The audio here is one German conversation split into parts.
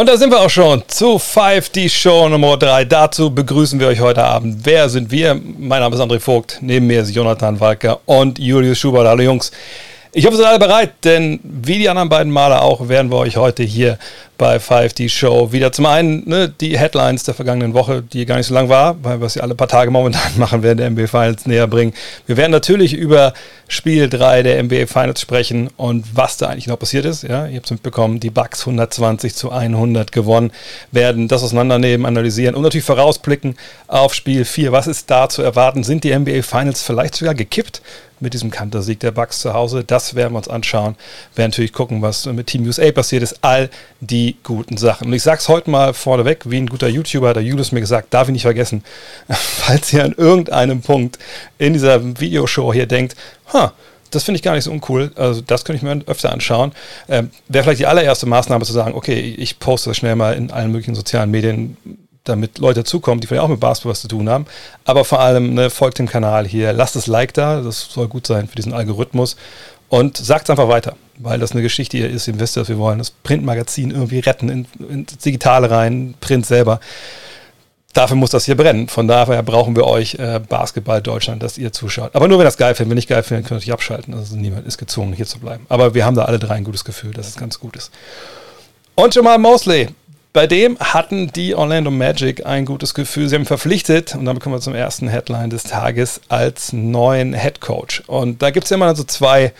Und da sind wir auch schon zu 5, die Show Nummer 3. Dazu begrüßen wir euch heute Abend. Wer sind wir? Mein Name ist André Vogt. Neben mir ist Jonathan Walker und Julius Schubert. Hallo Jungs. Ich hoffe, ihr seid alle bereit, denn wie die anderen beiden Male auch, werden wir euch heute hier bei 5D Show wieder zum einen ne, die Headlines der vergangenen Woche, die gar nicht so lang war, weil wir ja alle paar Tage momentan machen, werden der NBA Finals näher bringen. Wir werden natürlich über Spiel 3 der NBA Finals sprechen und was da eigentlich noch passiert ist. Ja, ihr habt es mitbekommen, die Bucks 120 zu 100 gewonnen, werden das auseinandernehmen, analysieren und natürlich vorausblicken auf Spiel 4. Was ist da zu erwarten? Sind die NBA Finals vielleicht sogar gekippt? mit diesem Kantersieg der Bucks zu Hause. Das werden wir uns anschauen. Wir werden natürlich gucken, was mit Team USA passiert ist. All die guten Sachen. Und ich sage es heute mal vorneweg, wie ein guter YouTuber der Julius mir gesagt, darf ich nicht vergessen, falls ihr an irgendeinem Punkt in dieser Videoshow hier denkt, ha, das finde ich gar nicht so uncool. Also das könnte ich mir öfter anschauen. Ähm, Wäre vielleicht die allererste Maßnahme zu sagen, okay, ich poste das schnell mal in allen möglichen sozialen Medien, damit Leute zukommen, die vielleicht auch mit Basketball was zu tun haben. Aber vor allem ne, folgt dem Kanal hier, lasst das Like da, das soll gut sein für diesen Algorithmus. Und sagt es einfach weiter, weil das eine Geschichte hier ist, ihr wisst, was wir wollen. Das Printmagazin irgendwie retten, in, ins Digitale rein, Print selber. Dafür muss das hier brennen. Von daher brauchen wir euch äh, Basketball Deutschland, dass ihr zuschaut. Aber nur wenn das geil findet. Wenn nicht geil findet, könnt ihr natürlich abschalten. Also niemand ist gezwungen, hier zu bleiben. Aber wir haben da alle drei ein gutes Gefühl, dass es ganz gut ist. Und Jamal Mosley, bei dem hatten die Orlando Magic ein gutes Gefühl. Sie haben verpflichtet, und damit kommen wir zum ersten Headline des Tages, als neuen Head Coach. Und da gibt es immer so zwei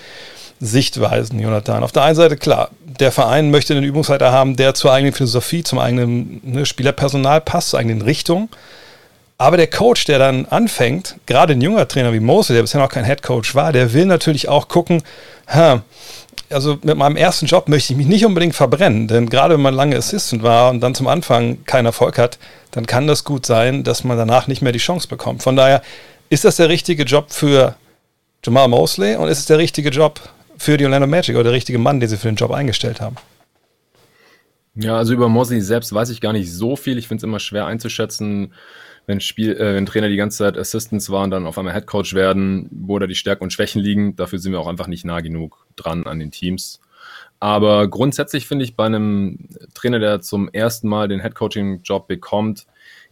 Sichtweisen, Jonathan. Auf der einen Seite, klar, der Verein möchte einen Übungsleiter haben, der zur eigenen Philosophie, zum eigenen ne, Spielerpersonal passt, zur eigenen Richtung. Aber der Coach, der dann anfängt, gerade ein junger Trainer wie Mose, der bisher noch kein Head Coach war, der will natürlich auch gucken, ha, also mit meinem ersten Job möchte ich mich nicht unbedingt verbrennen, denn gerade wenn man lange Assistant war und dann zum Anfang keinen Erfolg hat, dann kann das gut sein, dass man danach nicht mehr die Chance bekommt. Von daher ist das der richtige Job für Jamal Mosley und ist es der richtige Job für die Orlando Magic oder der richtige Mann, den sie für den Job eingestellt haben? Ja, also über Mosley selbst weiß ich gar nicht so viel. Ich finde es immer schwer einzuschätzen, wenn, Spiel, äh, wenn Trainer die ganze Zeit Assistants waren, dann auf einmal Headcoach werden, wo da die Stärken und Schwächen liegen. Dafür sind wir auch einfach nicht nah genug dran an den Teams. Aber grundsätzlich finde ich bei einem Trainer, der zum ersten Mal den Headcoaching-Job bekommt,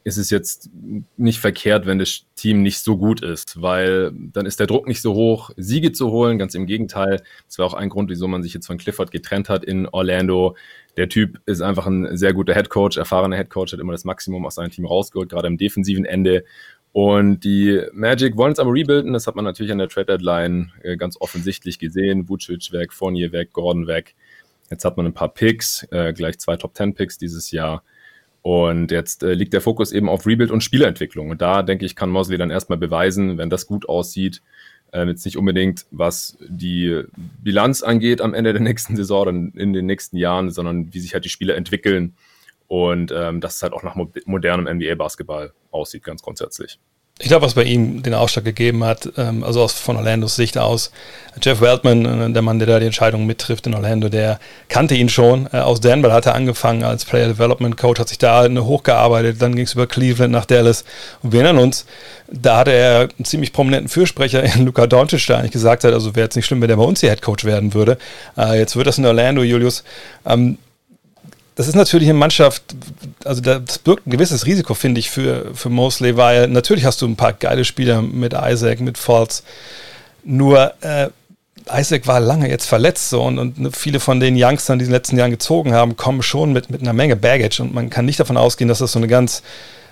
ist es jetzt nicht verkehrt, wenn das Team nicht so gut ist, weil dann ist der Druck nicht so hoch, Siege zu holen. Ganz im Gegenteil. Das war auch ein Grund, wieso man sich jetzt von Clifford getrennt hat in Orlando. Der Typ ist einfach ein sehr guter Headcoach, erfahrener Headcoach, hat immer das Maximum aus seinem Team rausgeholt, gerade im defensiven Ende. Und die Magic wollen es aber rebuilden. Das hat man natürlich an der Trade Deadline äh, ganz offensichtlich gesehen. Vucic weg, Fournier weg, Gordon weg. Jetzt hat man ein paar Picks, äh, gleich zwei Top 10 Picks dieses Jahr. Und jetzt äh, liegt der Fokus eben auf Rebuild und Spielerentwicklung. Und da denke ich, kann Mosley dann erstmal beweisen, wenn das gut aussieht, äh, jetzt nicht unbedingt, was die Bilanz angeht am Ende der nächsten Saison oder in den nächsten Jahren, sondern wie sich halt die Spieler entwickeln und ähm, dass es halt auch nach modernem NBA-Basketball aussieht, ganz grundsätzlich ich glaube, was bei ihm den Ausschlag gegeben hat, ähm, also aus, von Orlandos Sicht aus, Jeff Weltman, äh, der Mann, der da die Entscheidung mittrifft in Orlando, der kannte ihn schon. Äh, aus Denver hat er angefangen als Player Development Coach, hat sich da hochgearbeitet, dann ging es über Cleveland nach Dallas. Und wir erinnern uns, da hatte er einen ziemlich prominenten Fürsprecher in Luca Doncic, der eigentlich gesagt hat, also wäre jetzt nicht schlimm, wenn der bei uns hier Head Coach werden würde. Äh, jetzt wird das in Orlando, Julius. Ähm, das ist natürlich eine Mannschaft, also das birgt ein gewisses Risiko, finde ich, für, für Mosley, weil natürlich hast du ein paar geile Spieler mit Isaac, mit Falls. Nur äh, Isaac war lange jetzt verletzt so und, und viele von den Youngstern, die in den letzten Jahren gezogen haben, kommen schon mit, mit einer Menge Baggage und man kann nicht davon ausgehen, dass das so eine ganz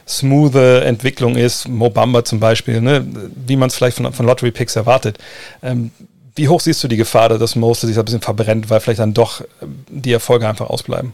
smooth Entwicklung ist. Mobamba zum Beispiel, ne? wie man es vielleicht von, von Lottery Picks erwartet. Ähm, wie hoch siehst du die Gefahr, dass Mosley sich ein bisschen verbrennt, weil vielleicht dann doch die Erfolge einfach ausbleiben?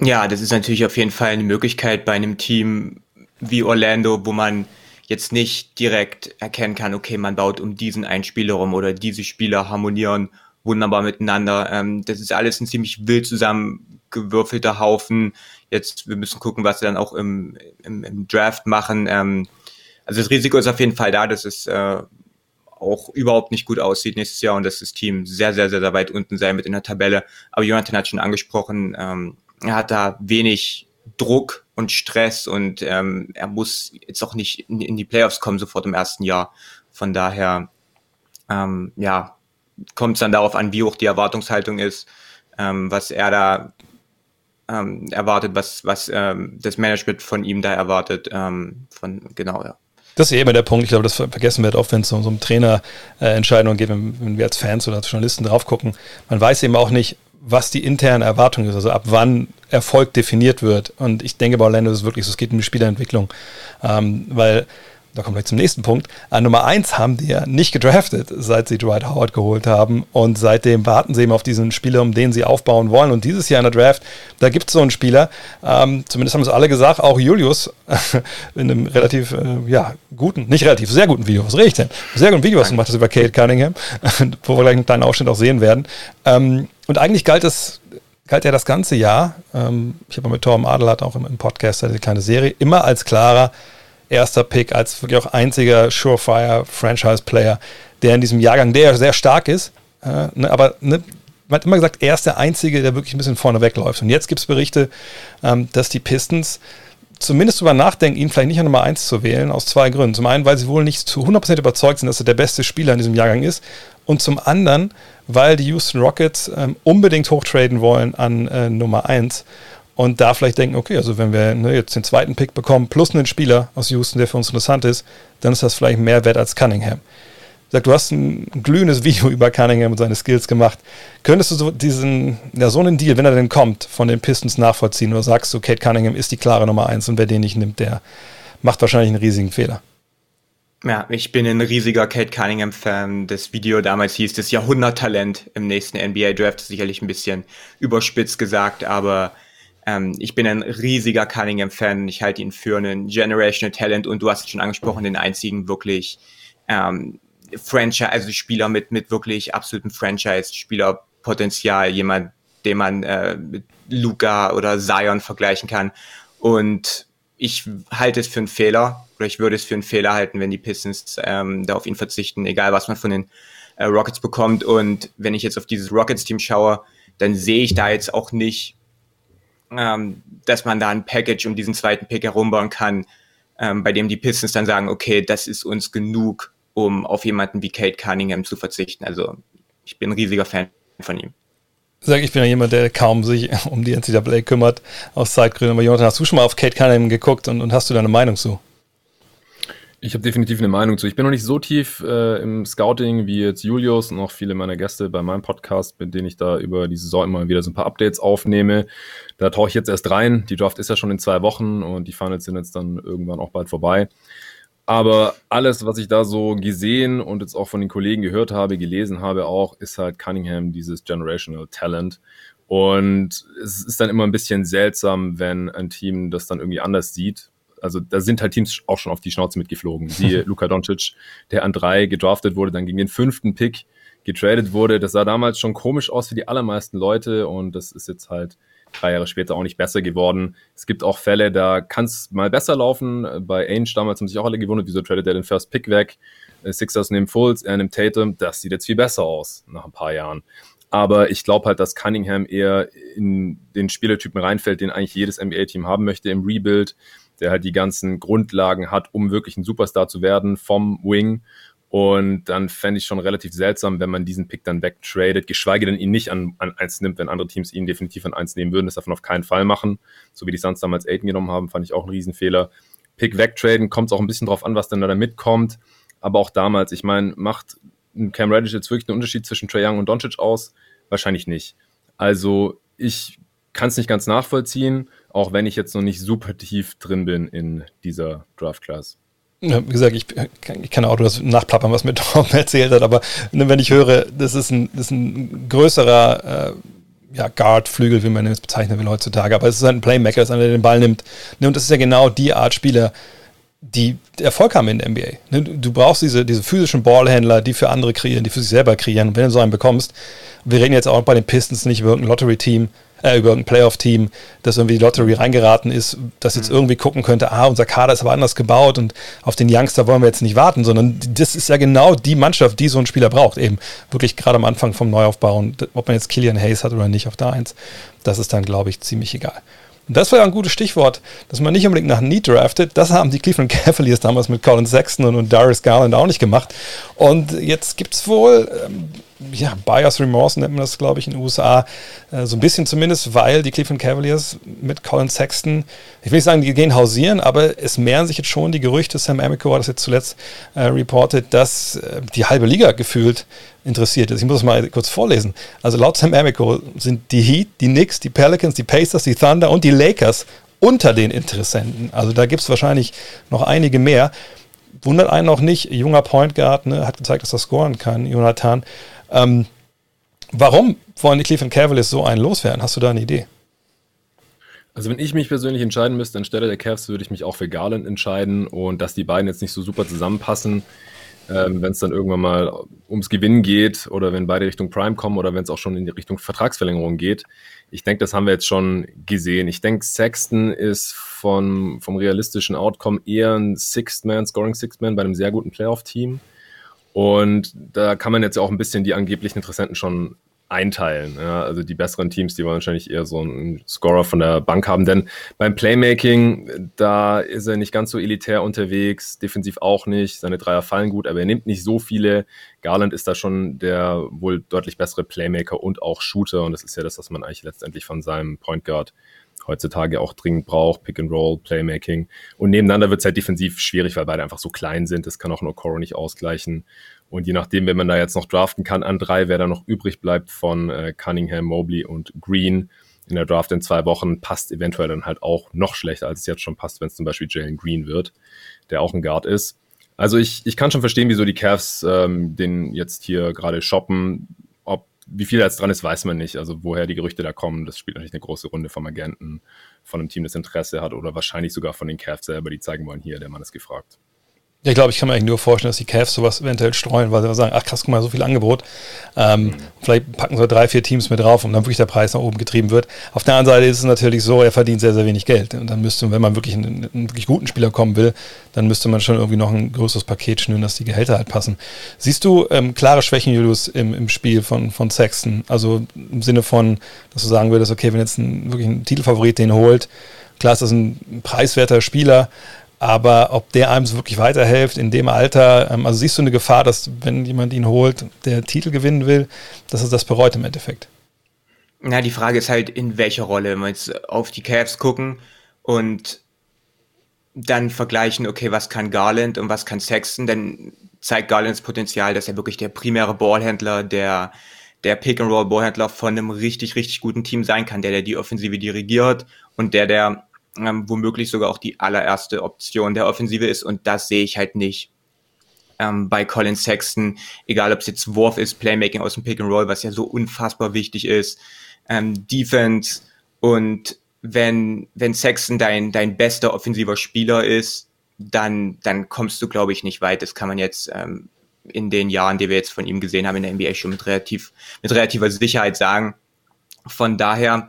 Ja, das ist natürlich auf jeden Fall eine Möglichkeit bei einem Team wie Orlando, wo man jetzt nicht direkt erkennen kann, okay, man baut um diesen einen Spieler rum oder diese Spieler harmonieren wunderbar miteinander. Ähm, das ist alles ein ziemlich wild zusammengewürfelter Haufen. Jetzt, wir müssen gucken, was sie dann auch im, im, im Draft machen. Ähm, also das Risiko ist auf jeden Fall da, dass es äh, auch überhaupt nicht gut aussieht nächstes Jahr und dass das Team sehr, sehr, sehr, sehr weit unten sein wird in der Tabelle. Aber Jonathan hat schon angesprochen, ähm, er hat da wenig Druck und Stress und ähm, er muss jetzt auch nicht in, in, die Playoffs kommen sofort im ersten Jahr. Von daher, ähm, ja, kommt es dann darauf an, wie hoch die Erwartungshaltung ist, ähm, was er da ähm, erwartet, was, was ähm, das Management von ihm da erwartet. Ähm, von, genau, ja. Das ist ja immer der Punkt. Ich glaube, das vergessen wir halt oft, wenn es um so um Trainerentscheidungen geht, wenn, wenn, wir als Fans oder als Journalisten drauf gucken. Man weiß eben auch nicht, was die interne Erwartung ist, also ab wann Erfolg definiert wird. Und ich denke bei Orlando ist es wirklich so, es geht um die Spielerentwicklung. Ähm, weil da kommen wir zum nächsten Punkt. An Nummer 1 haben die ja nicht gedraftet, seit sie Dwight Howard geholt haben. Und seitdem warten sie eben auf diesen Spieler, um den sie aufbauen wollen. Und dieses Jahr in der Draft, da gibt es so einen Spieler, ähm, zumindest haben es alle gesagt, auch Julius, in einem relativ, äh, ja, guten, nicht relativ, sehr guten Video, was rede ich denn? Sehr guten Video, was du gemacht hast über Kate Cunningham, wo wir gleich einen kleinen Ausschnitt auch sehen werden. Ähm, und eigentlich galt es, galt ja das ganze Jahr, ähm, ich habe mit Torben Adelhardt auch im, im Podcast eine kleine Serie, immer als klarer, erster Pick, als wirklich auch einziger Surefire-Franchise-Player, der in diesem Jahrgang, der sehr stark ist, äh, ne, aber ne, man hat immer gesagt, er ist der Einzige, der wirklich ein bisschen vorne wegläuft. Und jetzt gibt es Berichte, ähm, dass die Pistons zumindest darüber nachdenken, ihn vielleicht nicht an Nummer 1 zu wählen, aus zwei Gründen. Zum einen, weil sie wohl nicht zu 100% überzeugt sind, dass er der beste Spieler in diesem Jahrgang ist. Und zum anderen, weil die Houston Rockets ähm, unbedingt hochtraden wollen an äh, Nummer 1 und da vielleicht denken, okay, also wenn wir ne, jetzt den zweiten Pick bekommen, plus einen Spieler aus Houston, der für uns interessant ist, dann ist das vielleicht mehr wert als Cunningham. Sag, du hast ein glühendes Video über Cunningham und seine Skills gemacht. Könntest du so diesen, ja, so einen Deal, wenn er denn kommt, von den Pistons nachvollziehen oder sagst du, Kate Cunningham ist die klare Nummer eins und wer den nicht nimmt, der macht wahrscheinlich einen riesigen Fehler. Ja, ich bin ein riesiger Kate Cunningham-Fan. Das Video damals hieß das Jahrhunderttalent im nächsten NBA-Draft. Sicherlich ein bisschen überspitzt gesagt, aber ähm, ich bin ein riesiger Cunningham-Fan. Ich halte ihn für einen Generational Talent und du hast es schon angesprochen, den einzigen wirklich ähm, Franchise, also Spieler mit, mit wirklich absolutem Franchise-Spielerpotenzial, jemand, den man äh, mit Luca oder Zion vergleichen kann. Und ich halte es für einen Fehler, oder ich würde es für einen Fehler halten, wenn die Pistons ähm, da auf ihn verzichten, egal was man von den äh, Rockets bekommt. Und wenn ich jetzt auf dieses Rockets-Team schaue, dann sehe ich da jetzt auch nicht ähm, dass man da ein Package um diesen zweiten Pick herumbauen kann, ähm, bei dem die Pistons dann sagen, okay, das ist uns genug, um auf jemanden wie Kate Cunningham zu verzichten. Also ich bin ein riesiger Fan von ihm. Sag, ich bin ja jemand, der kaum sich um die NCAA kümmert, aus Zeitgründen. Aber Jonathan, hast du schon mal auf Kate Cunningham geguckt und, und hast du deine Meinung zu? Ich habe definitiv eine Meinung zu. Ich bin noch nicht so tief äh, im Scouting wie jetzt Julius und auch viele meiner Gäste bei meinem Podcast, mit denen ich da über die Saison immer wieder so ein paar Updates aufnehme. Da tauche ich jetzt erst rein. Die Draft ist ja schon in zwei Wochen und die Finals sind jetzt dann irgendwann auch bald vorbei. Aber alles, was ich da so gesehen und jetzt auch von den Kollegen gehört habe, gelesen habe auch, ist halt Cunningham dieses Generational Talent. Und es ist dann immer ein bisschen seltsam, wenn ein Team das dann irgendwie anders sieht also da sind halt Teams auch schon auf die Schnauze mitgeflogen. Siehe Luka Doncic, der an drei gedraftet wurde, dann gegen den fünften Pick getradet wurde. Das sah damals schon komisch aus für die allermeisten Leute und das ist jetzt halt drei Jahre später auch nicht besser geworden. Es gibt auch Fälle, da kann es mal besser laufen. Bei Ainge damals haben sich auch alle gewundert, wieso tradet er den First Pick weg. Äh, Sixers nehmen Fultz, er nimmt Tatum. Das sieht jetzt viel besser aus nach ein paar Jahren. Aber ich glaube halt, dass Cunningham eher in den Spielertypen reinfällt, den eigentlich jedes NBA-Team haben möchte im Rebuild der halt die ganzen Grundlagen hat, um wirklich ein Superstar zu werden vom Wing. Und dann fände ich schon relativ seltsam, wenn man diesen Pick dann wegtradet, geschweige denn ihn nicht an, an eins nimmt, wenn andere Teams ihn definitiv an eins nehmen würden. Das darf man auf keinen Fall machen. So wie die Suns damals Aiden genommen haben, fand ich auch einen Riesenfehler. Pick wegtraden, kommt es auch ein bisschen drauf an, was denn da mitkommt. Aber auch damals, ich meine, macht Cam Reddish jetzt wirklich einen Unterschied zwischen Trae Young und Doncic aus? Wahrscheinlich nicht. Also ich kann es nicht ganz nachvollziehen auch wenn ich jetzt noch nicht super tief drin bin in dieser Draft-Class. Ja, wie gesagt, ich, ich kann auch das nachplappern, was mir Tom erzählt hat, aber ne, wenn ich höre, das ist ein, das ist ein größerer äh, ja, Guard-Flügel, wie man es bezeichnen will heutzutage, aber es ist halt ein Playmaker, das einer, der den Ball nimmt. Ne, und das ist ja genau die Art Spieler, die Erfolg haben in der NBA. Ne, du brauchst diese, diese physischen Ballhändler, die für andere kreieren, die für sich selber kreieren. Und wenn du so einen bekommst, wir reden jetzt auch bei den Pistons nicht über irgendein Lottery-Team, äh, über ein Playoff-Team, das irgendwie die Lottery reingeraten ist, das jetzt mhm. irgendwie gucken könnte, ah, unser Kader ist aber anders gebaut und auf den Youngster wollen wir jetzt nicht warten, sondern das ist ja genau die Mannschaft, die so ein Spieler braucht, eben wirklich gerade am Anfang vom Neuaufbau und ob man jetzt Killian Hayes hat oder nicht auf der Eins, das ist dann, glaube ich, ziemlich egal. Und das war ja ein gutes Stichwort, dass man nicht unbedingt nach Need draftet. Das haben die Cleveland Cavaliers damals mit Colin Sexton und, und Darius Garland auch nicht gemacht. Und jetzt gibt es wohl ähm, ja, Buyers Remorse nennt man das, glaube ich, in den USA. Äh, so ein bisschen zumindest, weil die Cleveland Cavaliers mit Colin Sexton, ich will nicht sagen, die gehen hausieren, aber es mehren sich jetzt schon die Gerüchte, Sam Amico hat das jetzt zuletzt äh, reported, dass äh, die halbe Liga gefühlt interessiert ist. Ich muss das mal kurz vorlesen. Also laut Sam Amico sind die Heat, die Knicks, die Pelicans, die Pacers, die Thunder und die Lakers unter den Interessenten. Also da gibt es wahrscheinlich noch einige mehr. Wundert einen auch nicht, junger Point Guard, ne, hat gezeigt, dass er scoren kann, Jonathan. Ähm, warum wollen die Cleveland Cavaliers so einen loswerden? Hast du da eine Idee? Also wenn ich mich persönlich entscheiden müsste anstelle der Cavs, würde ich mich auch für Garland entscheiden und dass die beiden jetzt nicht so super zusammenpassen, ähm, wenn es dann irgendwann mal ums Gewinnen geht oder wenn beide Richtung Prime kommen oder wenn es auch schon in die Richtung Vertragsverlängerung geht. Ich denke, das haben wir jetzt schon gesehen. Ich denke, Sexton ist von, vom realistischen Outcome eher ein Sixth Man, Scoring Sixth Man bei einem sehr guten Playoff-Team. Und da kann man jetzt auch ein bisschen die angeblichen Interessenten schon einteilen. Ja, also die besseren Teams, die wollen wahrscheinlich eher so einen Scorer von der Bank haben, denn beim Playmaking, da ist er nicht ganz so elitär unterwegs, defensiv auch nicht, seine Dreier fallen gut, aber er nimmt nicht so viele. Garland ist da schon der wohl deutlich bessere Playmaker und auch Shooter und das ist ja das, was man eigentlich letztendlich von seinem Point Guard heutzutage auch dringend braucht, Pick and Roll, Playmaking. Und nebeneinander wird es halt defensiv schwierig, weil beide einfach so klein sind. Das kann auch nur Okoro nicht ausgleichen. Und je nachdem, wenn man da jetzt noch draften kann an drei, wer da noch übrig bleibt von äh, Cunningham, Mobley und Green in der Draft in zwei Wochen, passt eventuell dann halt auch noch schlechter, als es jetzt schon passt, wenn es zum Beispiel Jalen Green wird, der auch ein Guard ist. Also ich, ich kann schon verstehen, wieso die Cavs ähm, den jetzt hier gerade shoppen. Wie viel jetzt dran ist, weiß man nicht. Also woher die Gerüchte da kommen, das spielt natürlich eine große Runde vom Agenten, von einem Team, das Interesse hat oder wahrscheinlich sogar von den Cavs selber, die zeigen wollen, hier, der Mann ist gefragt. Ja, ich glaube, ich kann mir eigentlich nur vorstellen, dass die Cavs sowas eventuell streuen, weil sie sagen, ach krass, guck mal, so viel Angebot. Ähm, mhm. Vielleicht packen sie drei, vier Teams mit drauf und dann wirklich der Preis nach oben getrieben wird. Auf der anderen Seite ist es natürlich so, er verdient sehr, sehr wenig Geld. Und dann müsste, wenn man wirklich einen, einen wirklich guten Spieler kommen will, dann müsste man schon irgendwie noch ein größeres Paket schnüren, dass die Gehälter halt passen. Siehst du ähm, klare Schwächen, Julius, im, im Spiel von, von Sexton? Also im Sinne von, dass du sagen würdest, okay, wenn jetzt ein, wirklich ein Titelfavorit den holt, klar ist das ein preiswerter Spieler, aber ob der einem so wirklich weiterhilft in dem Alter, ähm, also siehst du eine Gefahr, dass wenn jemand ihn holt, der Titel gewinnen will, dass er das bereut im Endeffekt? Na, die Frage ist halt, in welcher Rolle. Wenn wir jetzt auf die Cavs gucken und dann vergleichen, okay, was kann Garland und was kann Sexton, dann zeigt Garlands Potenzial, dass er wirklich der primäre Ballhändler, der, der Pick-and-Roll-Ballhändler von einem richtig, richtig guten Team sein kann, der, der die Offensive dirigiert und der, der ähm, womöglich sogar auch die allererste Option der Offensive ist und das sehe ich halt nicht ähm, bei Colin Sexton, egal ob es jetzt Wurf ist, Playmaking aus dem Pick and Roll, was ja so unfassbar wichtig ist, ähm, Defense und wenn, wenn Sexton dein, dein bester offensiver Spieler ist, dann, dann kommst du, glaube ich, nicht weit. Das kann man jetzt ähm, in den Jahren, die wir jetzt von ihm gesehen haben in der NBA schon mit relativ, mit relativer Sicherheit sagen. Von daher,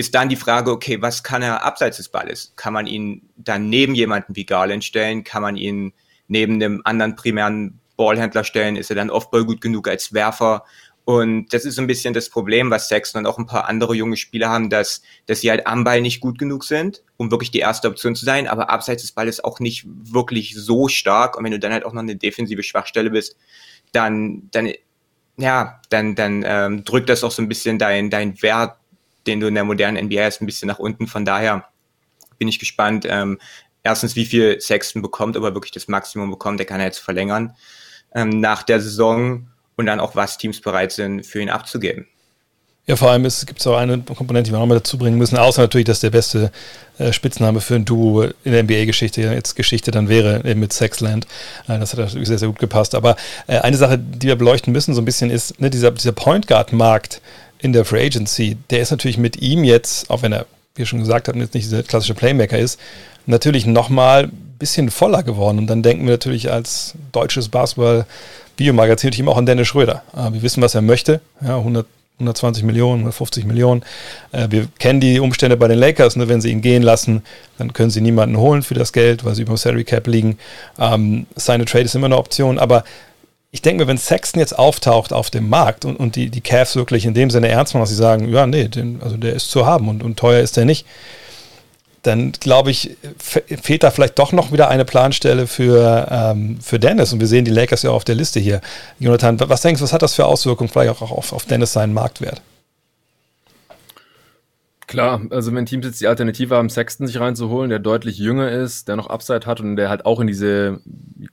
ist dann die Frage, okay, was kann er abseits des Balles? Kann man ihn dann neben jemanden wie Garland stellen? Kann man ihn neben einem anderen primären Ballhändler stellen? Ist er dann Offball gut genug als Werfer? Und das ist so ein bisschen das Problem, was Sexton und auch ein paar andere junge Spieler haben, dass, dass sie halt am Ball nicht gut genug sind, um wirklich die erste Option zu sein, aber abseits des Balles auch nicht wirklich so stark. Und wenn du dann halt auch noch eine defensive Schwachstelle bist, dann, dann, ja, dann, dann ähm, drückt das auch so ein bisschen dein, dein Wert den du in der modernen NBA hast, ein bisschen nach unten. Von daher bin ich gespannt. Ähm, erstens, wie viel Sexton bekommt, ob er wirklich das Maximum bekommt. Der kann er jetzt verlängern ähm, nach der Saison und dann auch, was Teams bereit sind, für ihn abzugeben. Ja, vor allem gibt es auch eine Komponente, die wir nochmal dazu bringen müssen, außer natürlich, dass der beste äh, Spitzname für ein Duo in der NBA-Geschichte jetzt Geschichte dann wäre eben mit Sexland. Äh, das hat natürlich sehr, sehr gut gepasst. Aber äh, eine Sache, die wir beleuchten müssen, so ein bisschen ist, ne, dieser, dieser Point Guard-Markt, in der Free Agency, der ist natürlich mit ihm jetzt, auch wenn er, wie schon gesagt hat, jetzt nicht dieser klassische Playmaker ist, natürlich nochmal ein bisschen voller geworden. Und dann denken wir natürlich als deutsches Basketball-Videomagazin natürlich immer auch an Dennis Schröder. Äh, wir wissen, was er möchte. Ja, 100, 120 Millionen, 150 Millionen. Äh, wir kennen die Umstände bei den Lakers. Ne? Wenn sie ihn gehen lassen, dann können sie niemanden holen für das Geld, weil sie über dem Salary Cap liegen. Ähm, seine Trade ist immer eine Option. Aber ich denke mir, wenn Sexton jetzt auftaucht auf dem Markt und, und die, die Cavs wirklich in dem Sinne ernst machen, dass sie sagen, ja, nee, den, also der ist zu haben und, und teuer ist der nicht, dann glaube ich, fehlt da vielleicht doch noch wieder eine Planstelle für, ähm, für Dennis. Und wir sehen die Lakers ja auf der Liste hier. Jonathan, was denkst du, was hat das für Auswirkungen vielleicht auch auf, auf Dennis seinen Marktwert? Klar, also wenn Teams jetzt die Alternative haben, Sexton sich reinzuholen, der deutlich jünger ist, der noch Upside hat und der halt auch in diese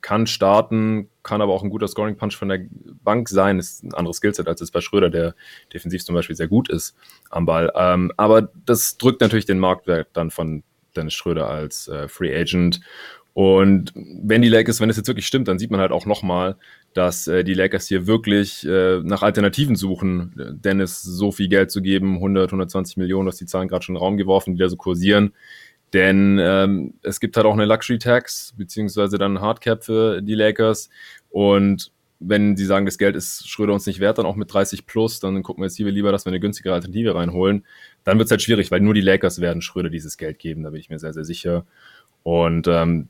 kann starten, kann aber auch ein guter Scoring Punch von der Bank sein, ist ein anderes Skillset als jetzt bei Schröder, der defensiv zum Beispiel sehr gut ist am Ball. Ähm, aber das drückt natürlich den Marktwert dann von Dennis Schröder als äh, Free Agent. Und wenn die Lakers, wenn es jetzt wirklich stimmt, dann sieht man halt auch nochmal, dass äh, die Lakers hier wirklich äh, nach Alternativen suchen, Dennis so viel Geld zu geben, 100, 120 Millionen, dass die Zahlen gerade schon in den Raum geworfen, die da so kursieren. Denn ähm, es gibt halt auch eine Luxury Tax, beziehungsweise dann Hardcap für die Lakers. Und wenn sie sagen, das Geld ist Schröder uns nicht wert, dann auch mit 30 plus, dann gucken wir jetzt hier lieber, dass wir eine günstige Alternative reinholen. Dann wird es halt schwierig, weil nur die Lakers werden Schröder dieses Geld geben, da bin ich mir sehr, sehr sicher. Und ähm,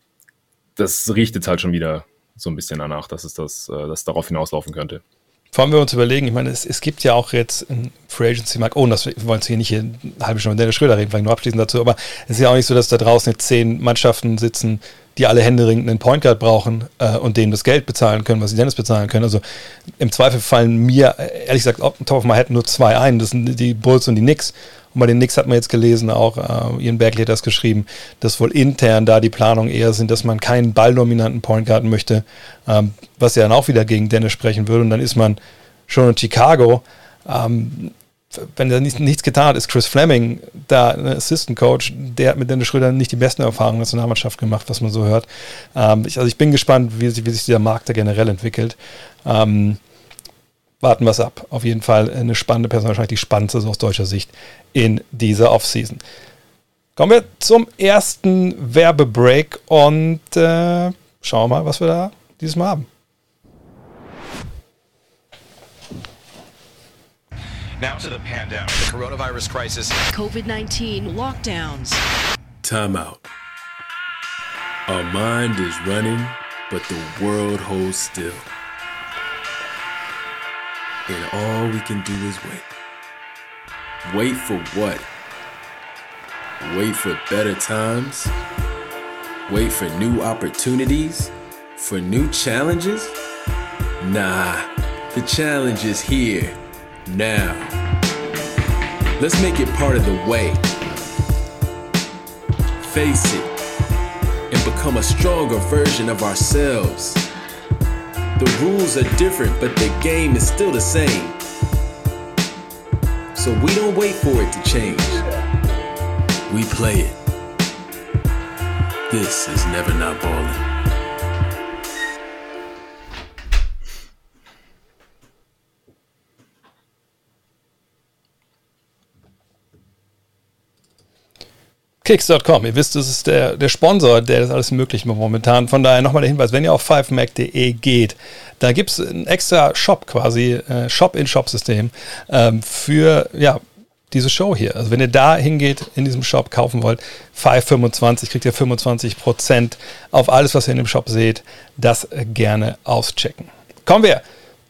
das riecht jetzt halt schon wieder so ein bisschen danach, dass es das, äh, das darauf hinauslaufen könnte. Vor allem, wenn wir uns überlegen, ich meine, es, es gibt ja auch jetzt im Free Agency Markt, oh, das, wir wollen jetzt hier nicht eine halbe Stunde mit Dennis Schröder reden, vielleicht nur abschließend dazu, aber es ist ja auch nicht so, dass da draußen jetzt zehn Mannschaften sitzen, die alle händeringend einen Point Guard brauchen äh, und denen das Geld bezahlen können, was sie Dennis bezahlen können. Also im Zweifel fallen mir, ehrlich gesagt, top of my head nur zwei ein. Das sind die Bulls und die Knicks. Und bei den Knicks hat man jetzt gelesen, auch äh, Ian Berkeley hat das geschrieben, dass wohl intern da die Planungen eher sind, dass man keinen balldominanten Point Guard möchte, ähm, was ja dann auch wieder gegen Dennis sprechen würde. Und dann ist man schon in Chicago. Ähm, wenn nicht, nichts getan hat, ist Chris Fleming da ein Assistant Coach, der hat mit Dennis Schröder nicht die besten Erfahrungen in der Nationalmannschaft gemacht, was man so hört. Ähm, ich, also ich bin gespannt, wie, wie, sich dieser Markt da generell entwickelt. Ähm, warten wir es ab. Auf jeden Fall eine spannende Person, wahrscheinlich die spannendste aus deutscher Sicht in dieser Offseason. Kommen wir zum ersten Werbebreak und äh, schauen wir mal, was wir da dieses Mal haben. Now to the pandemic, the coronavirus crisis, COVID 19 lockdowns. Time out. Our mind is running, but the world holds still. And all we can do is wait. Wait for what? Wait for better times? Wait for new opportunities? For new challenges? Nah, the challenge is here, now. Let's make it part of the way. Face it and become a stronger version of ourselves. The rules are different, but the game is still the same. So we don't wait for it to change. We play it. This is Never Not Ballin'. Kicks.com. Ihr wisst, das ist der, der Sponsor, der das alles möglich macht momentan. Von daher nochmal der Hinweis, wenn ihr auf 5mac.de geht, da gibt es einen extra Shop quasi, äh, Shop-in-Shop-System ähm, für, ja, diese Show hier. Also wenn ihr da hingeht, in diesem Shop kaufen wollt, 525 kriegt ihr 25% auf alles, was ihr in dem Shop seht. Das gerne auschecken. Kommen wir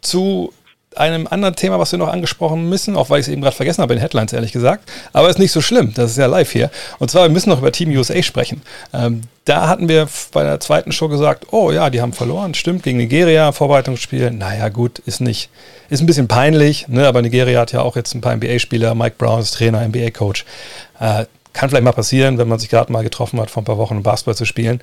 zu einem anderen Thema, was wir noch angesprochen müssen, auch weil ich es eben gerade vergessen habe in Headlines, ehrlich gesagt. Aber ist nicht so schlimm, das ist ja live hier. Und zwar, wir müssen noch über Team USA sprechen. Ähm, da hatten wir bei der zweiten Show gesagt, oh ja, die haben verloren, stimmt, gegen Nigeria, Vorbereitungsspiel. Naja, gut, ist nicht, ist ein bisschen peinlich, ne? aber Nigeria hat ja auch jetzt ein paar NBA-Spieler, Mike Brown ist Trainer, NBA-Coach. Äh, kann vielleicht mal passieren, wenn man sich gerade mal getroffen hat, vor ein paar Wochen um Basketball zu spielen.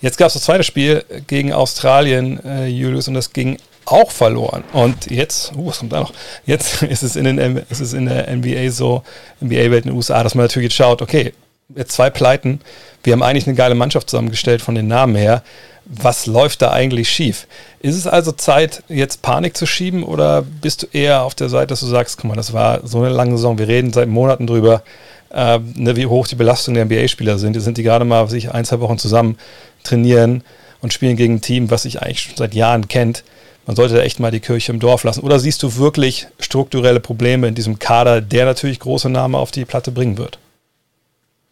Jetzt gab es das zweite Spiel gegen Australien, äh, Julius, und das ging auch verloren. Und jetzt, uh, was kommt da noch? Jetzt ist es in, den, ist es in der NBA so, NBA-Welt in den USA, dass man natürlich jetzt schaut, okay, jetzt zwei Pleiten, wir haben eigentlich eine geile Mannschaft zusammengestellt von den Namen her. Was läuft da eigentlich schief? Ist es also Zeit, jetzt Panik zu schieben oder bist du eher auf der Seite, dass du sagst, guck mal, das war so eine lange Saison, wir reden seit Monaten drüber, äh, ne, wie hoch die Belastung der NBA-Spieler sind. Die sind die gerade mal sich ein, zwei Wochen zusammen trainieren und spielen gegen ein Team, was sich eigentlich schon seit Jahren kennt man sollte da echt mal die Kirche im Dorf lassen. Oder siehst du wirklich strukturelle Probleme in diesem Kader, der natürlich große Namen auf die Platte bringen wird?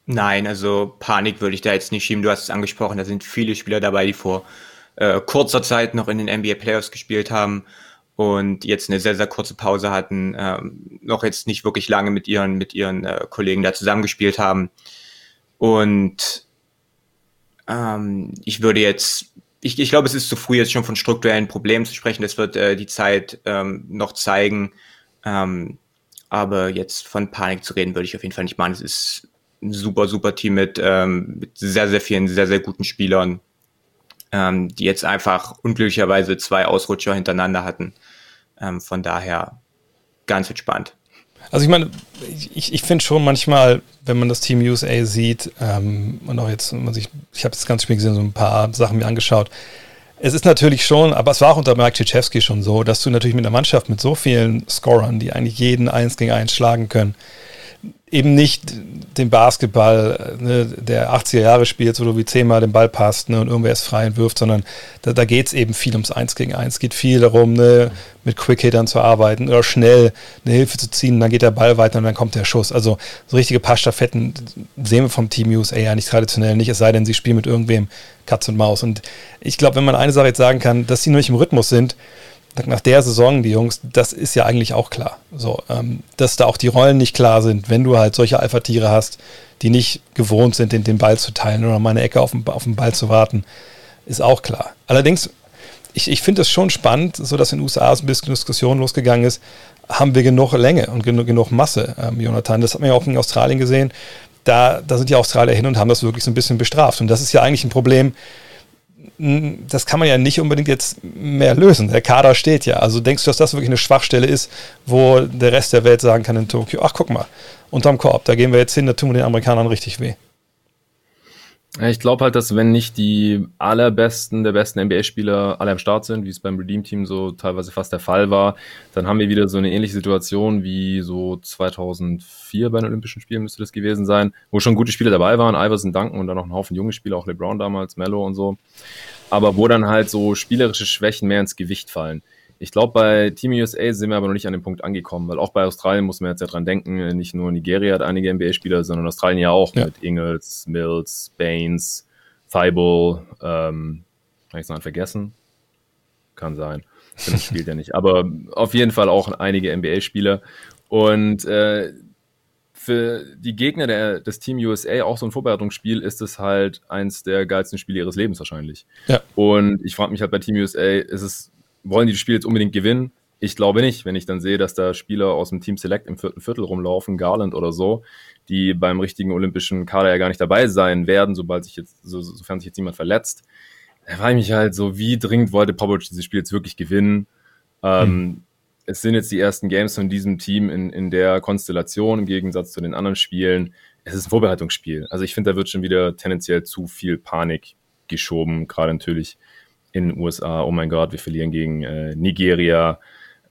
Nein, also Panik würde ich da jetzt nicht schieben. Du hast es angesprochen, da sind viele Spieler dabei, die vor äh, kurzer Zeit noch in den NBA Playoffs gespielt haben und jetzt eine sehr, sehr kurze Pause hatten, ähm, noch jetzt nicht wirklich lange mit ihren, mit ihren äh, Kollegen da zusammengespielt haben. Und ähm, ich würde jetzt, ich, ich glaube, es ist zu früh, jetzt schon von strukturellen Problemen zu sprechen. Das wird äh, die Zeit ähm, noch zeigen. Ähm, aber jetzt von Panik zu reden, würde ich auf jeden Fall nicht machen. Es ist ein super, super Team mit, ähm, mit sehr, sehr vielen, sehr, sehr guten Spielern, ähm, die jetzt einfach unglücklicherweise zwei Ausrutscher hintereinander hatten. Ähm, von daher ganz entspannt. Also ich meine, ich, ich finde schon manchmal, wenn man das Team USA sieht, ähm, und auch jetzt, sich, ich habe das ganze Spiel gesehen, so ein paar Sachen mir angeschaut. Es ist natürlich schon, aber es war auch unter Mike Krzyzewski schon so, dass du natürlich mit einer Mannschaft mit so vielen Scorern, die eigentlich jeden eins gegen eins schlagen können, eben nicht den Basketball ne, der 80er Jahre spielt, wo du wie zehnmal den Ball passt ne, und irgendwer ist frei und wirft, sondern da, da geht es eben viel ums Eins gegen Eins. Es geht viel darum, ne, mit Quick-Hittern zu arbeiten oder schnell eine Hilfe zu ziehen, dann geht der Ball weiter und dann kommt der Schuss. Also so richtige Passstaffetten sehen wir vom Team USA nicht traditionell nicht, es sei denn, sie spielen mit irgendwem Katz und Maus. Und ich glaube, wenn man eine Sache jetzt sagen kann, dass sie nur nicht im Rhythmus sind, nach der Saison, die Jungs, das ist ja eigentlich auch klar. So, ähm, dass da auch die Rollen nicht klar sind, wenn du halt solche Alpha-Tiere hast, die nicht gewohnt sind, den, den Ball zu teilen oder mal eine Ecke auf den, auf den Ball zu warten, ist auch klar. Allerdings, ich, ich finde es schon spannend, so dass in den USA so ein bisschen Diskussion losgegangen ist, haben wir genug Länge und genug, genug Masse, ähm, Jonathan. Das hat man ja auch in Australien gesehen. Da, da sind die Australier hin und haben das wirklich so ein bisschen bestraft. Und das ist ja eigentlich ein Problem, das kann man ja nicht unbedingt jetzt mehr lösen. Der Kader steht ja. Also denkst du, dass das wirklich eine Schwachstelle ist, wo der Rest der Welt sagen kann in Tokio, ach guck mal, unterm Korb, da gehen wir jetzt hin, da tun wir den Amerikanern richtig weh. Ich glaube halt, dass wenn nicht die allerbesten der besten NBA-Spieler alle am Start sind, wie es beim Redeem-Team so teilweise fast der Fall war, dann haben wir wieder so eine ähnliche Situation wie so 2004 bei den Olympischen Spielen müsste das gewesen sein, wo schon gute Spieler dabei waren, Iverson, Duncan und dann noch ein Haufen junge Spieler, auch LeBron damals, Mello und so, aber wo dann halt so spielerische Schwächen mehr ins Gewicht fallen. Ich glaube, bei Team USA sind wir aber noch nicht an dem Punkt angekommen, weil auch bei Australien muss man jetzt ja dran denken, nicht nur Nigeria hat einige NBA-Spieler, sondern Australien ja auch ja. mit Ingles, Mills, Baines, Thibault, ähm, habe ich es noch vergessen? Kann sein. Das spielt ja nicht. Aber auf jeden Fall auch einige NBA-Spieler. Und äh, für die Gegner der, des Team USA auch so ein Vorbereitungsspiel ist es halt eins der geilsten Spiele ihres Lebens wahrscheinlich. Ja. Und ich frage mich halt bei Team USA, ist es wollen die das Spiel jetzt unbedingt gewinnen? Ich glaube nicht, wenn ich dann sehe, dass da Spieler aus dem Team Select im vierten Viertel rumlaufen, Garland oder so, die beim richtigen olympischen Kader ja gar nicht dabei sein werden, sobald sich jetzt, so, sofern sich jetzt niemand verletzt. Da frage ich mich halt so, wie dringend wollte Popovic dieses Spiel jetzt wirklich gewinnen? Ähm, hm. Es sind jetzt die ersten Games von diesem Team in, in der Konstellation im Gegensatz zu den anderen Spielen. Es ist ein Vorbereitungsspiel. Also ich finde, da wird schon wieder tendenziell zu viel Panik geschoben, gerade natürlich in den USA, oh mein Gott, wir verlieren gegen äh, Nigeria,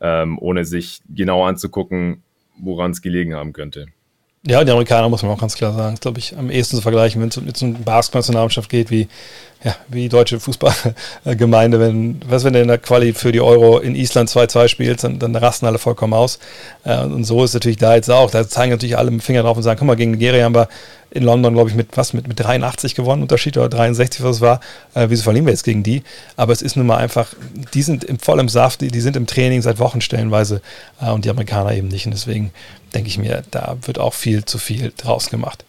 ähm, ohne sich genau anzugucken, woran es gelegen haben könnte. Ja, die Amerikaner muss man auch ganz klar sagen, glaube ich, am ehesten zu vergleichen, wenn es um, um Basketball-Nationalmannschaft geht, wie, ja, wie die deutsche Fußballgemeinde, wenn, was wenn du in der Quali für die Euro in Island 2-2 spielst, dann, dann rasten alle vollkommen aus. Äh, und so ist natürlich da jetzt auch. Da zeigen natürlich alle mit dem Finger drauf und sagen, guck mal, gegen Nigeria haben wir in London, glaube ich, mit was, mit, mit 83 gewonnen, Unterschied oder 63, was es war. Äh, wieso verlieren wir jetzt gegen die? Aber es ist nun mal einfach, die sind im vollen Saft, die, die sind im Training seit Wochen stellenweise äh, und die Amerikaner eben nicht. Und deswegen denke ich mir, da wird auch viel zu viel draus gemacht.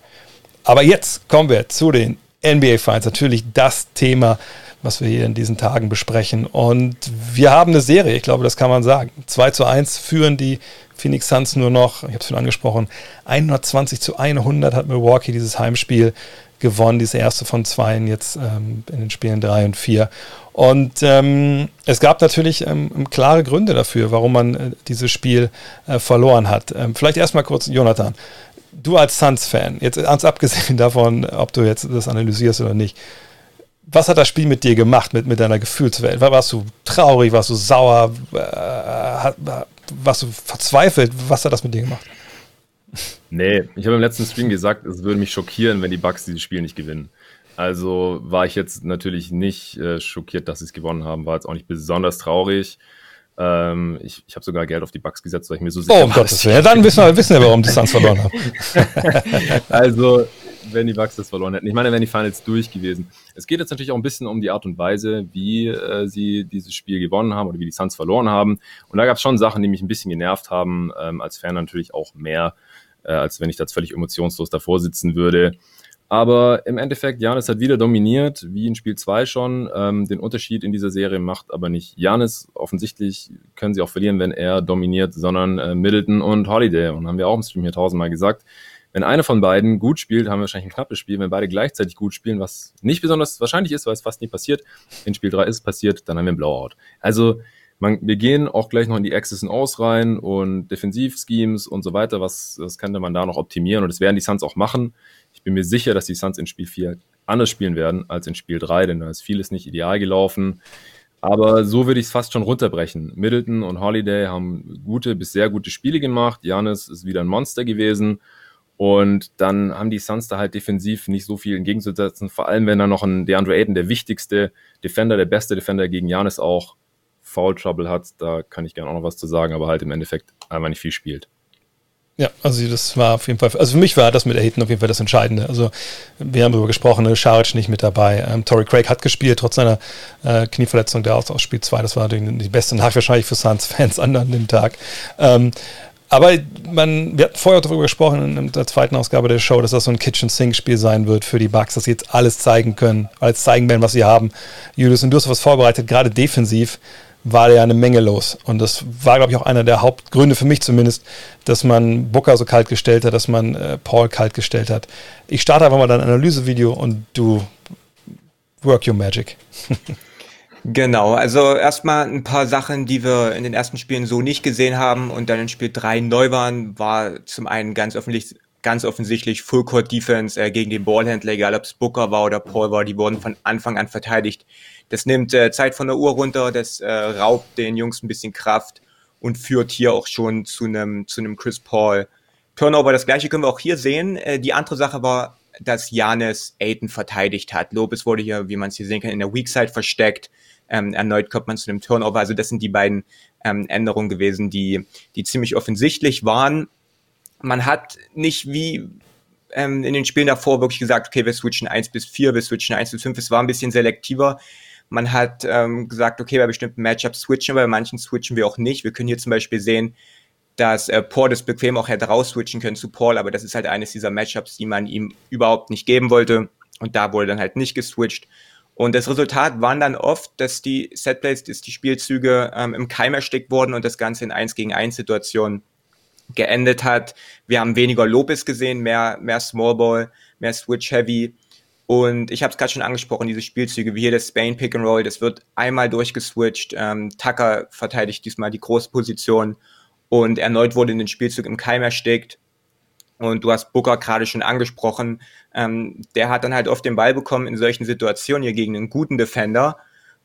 Aber jetzt kommen wir zu den NBA Finals. Natürlich das Thema, was wir hier in diesen Tagen besprechen. Und wir haben eine Serie, ich glaube, das kann man sagen. 2 zu 1 führen die Phoenix Suns nur noch, ich habe es schon angesprochen, 120 zu 100 hat Milwaukee dieses Heimspiel gewonnen, dieses erste von zwei jetzt ähm, in den Spielen 3 und 4. Und ähm, es gab natürlich ähm, klare Gründe dafür, warum man äh, dieses Spiel äh, verloren hat. Ähm, vielleicht erstmal kurz, Jonathan, du als Suns-Fan, jetzt ganz abgesehen davon, ob du jetzt das analysierst oder nicht, was hat das Spiel mit dir gemacht, mit, mit deiner Gefühlswelt? Warst du traurig, warst du sauer, äh, warst du verzweifelt? Was hat das mit dir gemacht? Nee, ich habe im letzten Stream gesagt, es würde mich schockieren, wenn die Bucks dieses Spiel nicht gewinnen. Also war ich jetzt natürlich nicht äh, schockiert, dass sie es gewonnen haben, war jetzt auch nicht besonders traurig. Ähm, ich ich habe sogar Geld auf die Bucks gesetzt, weil ich mir so sicher oh, um Gottes Willen. Ja, dann wissen wir, wissen wir warum die Suns verloren haben. also, wenn die Bucks das verloren hätten. Ich meine, wären die Finals durch gewesen. Es geht jetzt natürlich auch ein bisschen um die Art und Weise, wie äh, sie dieses Spiel gewonnen haben oder wie die Suns verloren haben. Und da gab es schon Sachen, die mich ein bisschen genervt haben, ähm, als Fan natürlich auch mehr, äh, als wenn ich da völlig emotionslos davor sitzen würde. Aber im Endeffekt, Janis hat wieder dominiert, wie in Spiel 2 schon. Ähm, den Unterschied in dieser Serie macht aber nicht Janis. Offensichtlich können sie auch verlieren, wenn er dominiert, sondern äh, Middleton und Holiday. Und haben wir auch im Stream hier tausendmal gesagt. Wenn einer von beiden gut spielt, haben wir wahrscheinlich ein knappes Spiel. Wenn beide gleichzeitig gut spielen, was nicht besonders wahrscheinlich ist, weil es fast nie passiert, in Spiel 3 ist es passiert, dann haben wir ein Blowout. Also man, wir gehen auch gleich noch in die Access and Aus rein und Defensivschemes und so weiter. Was, was könnte man da noch optimieren? Und das werden die Suns auch machen. Ich bin mir sicher, dass die Suns in Spiel 4 anders spielen werden als in Spiel 3, denn da ist vieles nicht ideal gelaufen. Aber so würde ich es fast schon runterbrechen. Middleton und Holiday haben gute bis sehr gute Spiele gemacht. Janis ist wieder ein Monster gewesen. Und dann haben die Suns da halt defensiv nicht so viel entgegenzusetzen. Vor allem, wenn da noch ein DeAndre Ayton, der wichtigste Defender, der beste Defender gegen Janis auch Foul Trouble hat. Da kann ich gerne auch noch was zu sagen, aber halt im Endeffekt einfach nicht viel spielt. Ja, also das war auf jeden Fall, also für mich war das mit Ayton auf jeden Fall das Entscheidende. Also wir haben darüber gesprochen, ne, Scharic nicht mit dabei. Ähm, Torrey Craig hat gespielt, trotz seiner äh, Knieverletzung, der aus, aus Spiel 2. Das war natürlich die beste Nachricht wahrscheinlich für Suns-Fans an dem Tag. Ähm, aber man, wir hatten vorher darüber gesprochen in der zweiten Ausgabe der Show, dass das so ein Kitchen-Sink-Spiel sein wird für die Bucks, dass sie jetzt alles zeigen können, alles zeigen werden, was sie haben. Julius, und du hast was vorbereitet, gerade defensiv war ja eine Menge los. Und das war, glaube ich, auch einer der Hauptgründe für mich zumindest, dass man Booker so kalt gestellt hat, dass man äh, Paul kalt gestellt hat. Ich starte einfach mal dein Analysevideo und du work your magic. genau, also erstmal ein paar Sachen, die wir in den ersten Spielen so nicht gesehen haben und dann in Spiel 3 neu waren, war zum einen ganz offensichtlich ganz offensichtlich Full Court Defense äh, gegen den Ballhändler, egal ob es Booker war oder Paul war, die wurden von Anfang an verteidigt das nimmt äh, Zeit von der Uhr runter, das äh, raubt den Jungs ein bisschen Kraft und führt hier auch schon zu einem zu einem Chris Paul Turnover. Das gleiche können wir auch hier sehen. Äh, die andere Sache war, dass Janis Aiden verteidigt hat. Lopez wurde hier, wie man es hier sehen kann, in der Weak Side versteckt. Ähm, erneut kommt man zu einem Turnover. Also das sind die beiden ähm, Änderungen gewesen, die, die ziemlich offensichtlich waren. Man hat nicht wie ähm, in den Spielen davor wirklich gesagt, okay, wir switchen 1 bis 4, wir switchen 1 bis 5. Es war ein bisschen selektiver. Man hat ähm, gesagt, okay, bei bestimmten Matchups switchen wir, bei manchen switchen wir auch nicht. Wir können hier zum Beispiel sehen, dass äh, Paul das bequem auch hätte raus-switchen können zu Paul, aber das ist halt eines dieser Matchups, die man ihm überhaupt nicht geben wollte. Und da wurde dann halt nicht geswitcht. Und das Resultat waren dann oft, dass die Setplays, dass die Spielzüge ähm, im Keim erstickt wurden und das Ganze in 1 gegen 1 Situationen geendet hat. Wir haben weniger Lopez gesehen, mehr, mehr Smallball, mehr Switch Heavy. Und ich habe es gerade schon angesprochen, diese Spielzüge, wie hier das Spain Pick and Roll, das wird einmal durchgeswitcht. Ähm, Tucker verteidigt diesmal die Großposition und erneut wurde in den Spielzug im Keim erstickt. Und du hast Booker gerade schon angesprochen. Ähm, der hat dann halt oft den Ball bekommen in solchen Situationen hier gegen einen guten Defender.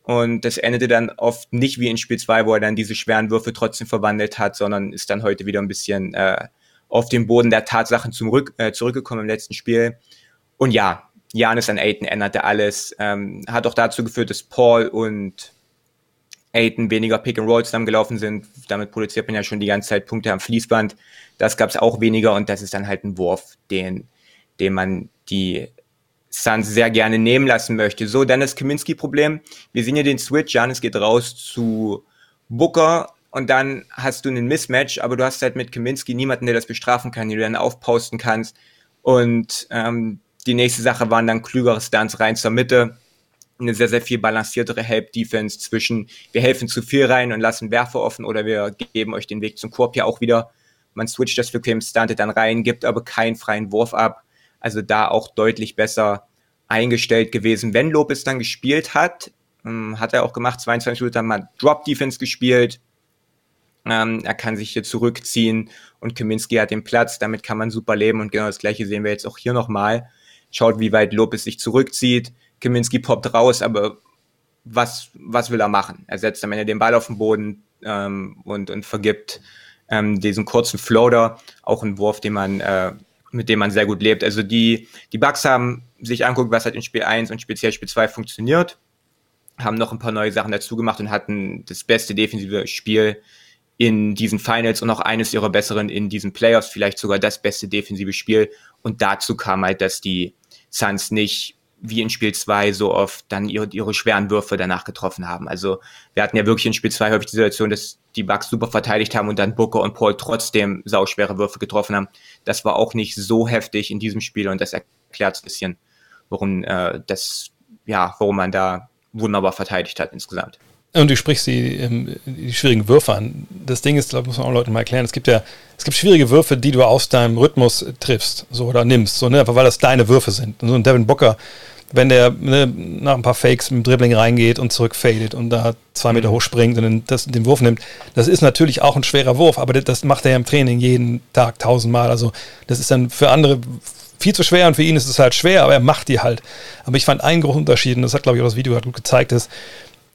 Und das endete dann oft nicht wie in Spiel 2, wo er dann diese schweren Würfe trotzdem verwandelt hat, sondern ist dann heute wieder ein bisschen äh, auf den Boden der Tatsachen zurück, äh, zurückgekommen im letzten Spiel. Und ja, Janis an Aiden änderte alles. Ähm, hat auch dazu geführt, dass Paul und Aiden weniger Pick and Roll zusammengelaufen sind. Damit produziert man ja schon die ganze Zeit Punkte am Fließband. Das gab es auch weniger und das ist dann halt ein Wurf, den, den man die Suns sehr gerne nehmen lassen möchte. So, dann das Kaminski-Problem. Wir sehen hier den Switch. Janis geht raus zu Booker und dann hast du einen Mismatch, aber du hast halt mit Kaminski niemanden, der das bestrafen kann, den du dann aufposten kannst. Und ähm, die nächste Sache waren dann klügere Stunts rein zur Mitte. Eine sehr, sehr viel balanciertere Help-Defense zwischen wir helfen zu viel rein und lassen Werfer offen oder wir geben euch den Weg zum Korb ja auch wieder. Man switcht das für Kim Stunted dann rein, gibt aber keinen freien Wurf ab. Also da auch deutlich besser eingestellt gewesen. Wenn Lopez dann gespielt hat, ähm, hat er auch gemacht, 22 Minuten mal Drop Defense gespielt. Ähm, er kann sich hier zurückziehen und Kaminski hat den Platz, damit kann man super leben und genau das gleiche sehen wir jetzt auch hier nochmal schaut, wie weit Lopez sich zurückzieht. Kaminski poppt raus, aber was, was will er machen? Er setzt am Ende den Ball auf den Boden ähm, und, und vergibt ähm, diesen kurzen Floater, auch ein Wurf, den man, äh, mit dem man sehr gut lebt. Also die, die Bugs haben sich anguckt, was hat in Spiel 1 und speziell Spiel 2 funktioniert, haben noch ein paar neue Sachen dazu gemacht und hatten das beste defensive Spiel in diesen Finals und auch eines ihrer besseren in diesen Playoffs, vielleicht sogar das beste defensive Spiel. Und dazu kam halt, dass die Suns nicht wie in Spiel 2 so oft dann ihre, ihre schweren Würfe danach getroffen haben. Also wir hatten ja wirklich in Spiel 2 häufig die Situation, dass die Bucks super verteidigt haben und dann Booker und Paul trotzdem sauschwere Würfe getroffen haben. Das war auch nicht so heftig in diesem Spiel und das erklärt ein bisschen, warum äh, das, ja, warum man da wunderbar verteidigt hat insgesamt. Und du sprichst die, ähm, die schwierigen Würfe an. Das Ding ist, glaube muss man auch Leuten mal erklären, es gibt ja, es gibt schwierige Würfe, die du aus deinem Rhythmus triffst, so oder nimmst, so, ne, einfach weil das deine Würfe sind. Und so ein Devin Booker, wenn der ne, nach ein paar Fakes mit dem Dribbling reingeht und zurückfadet und da zwei Meter mhm. hoch springt und den, das, den Wurf nimmt, das ist natürlich auch ein schwerer Wurf, aber das macht er ja im Training jeden Tag tausendmal. Also das ist dann für andere viel zu schwer und für ihn ist es halt schwer, aber er macht die halt. Aber ich fand einen großen Unterschied, und das hat, glaube ich, auch das Video gut gezeigt, ist,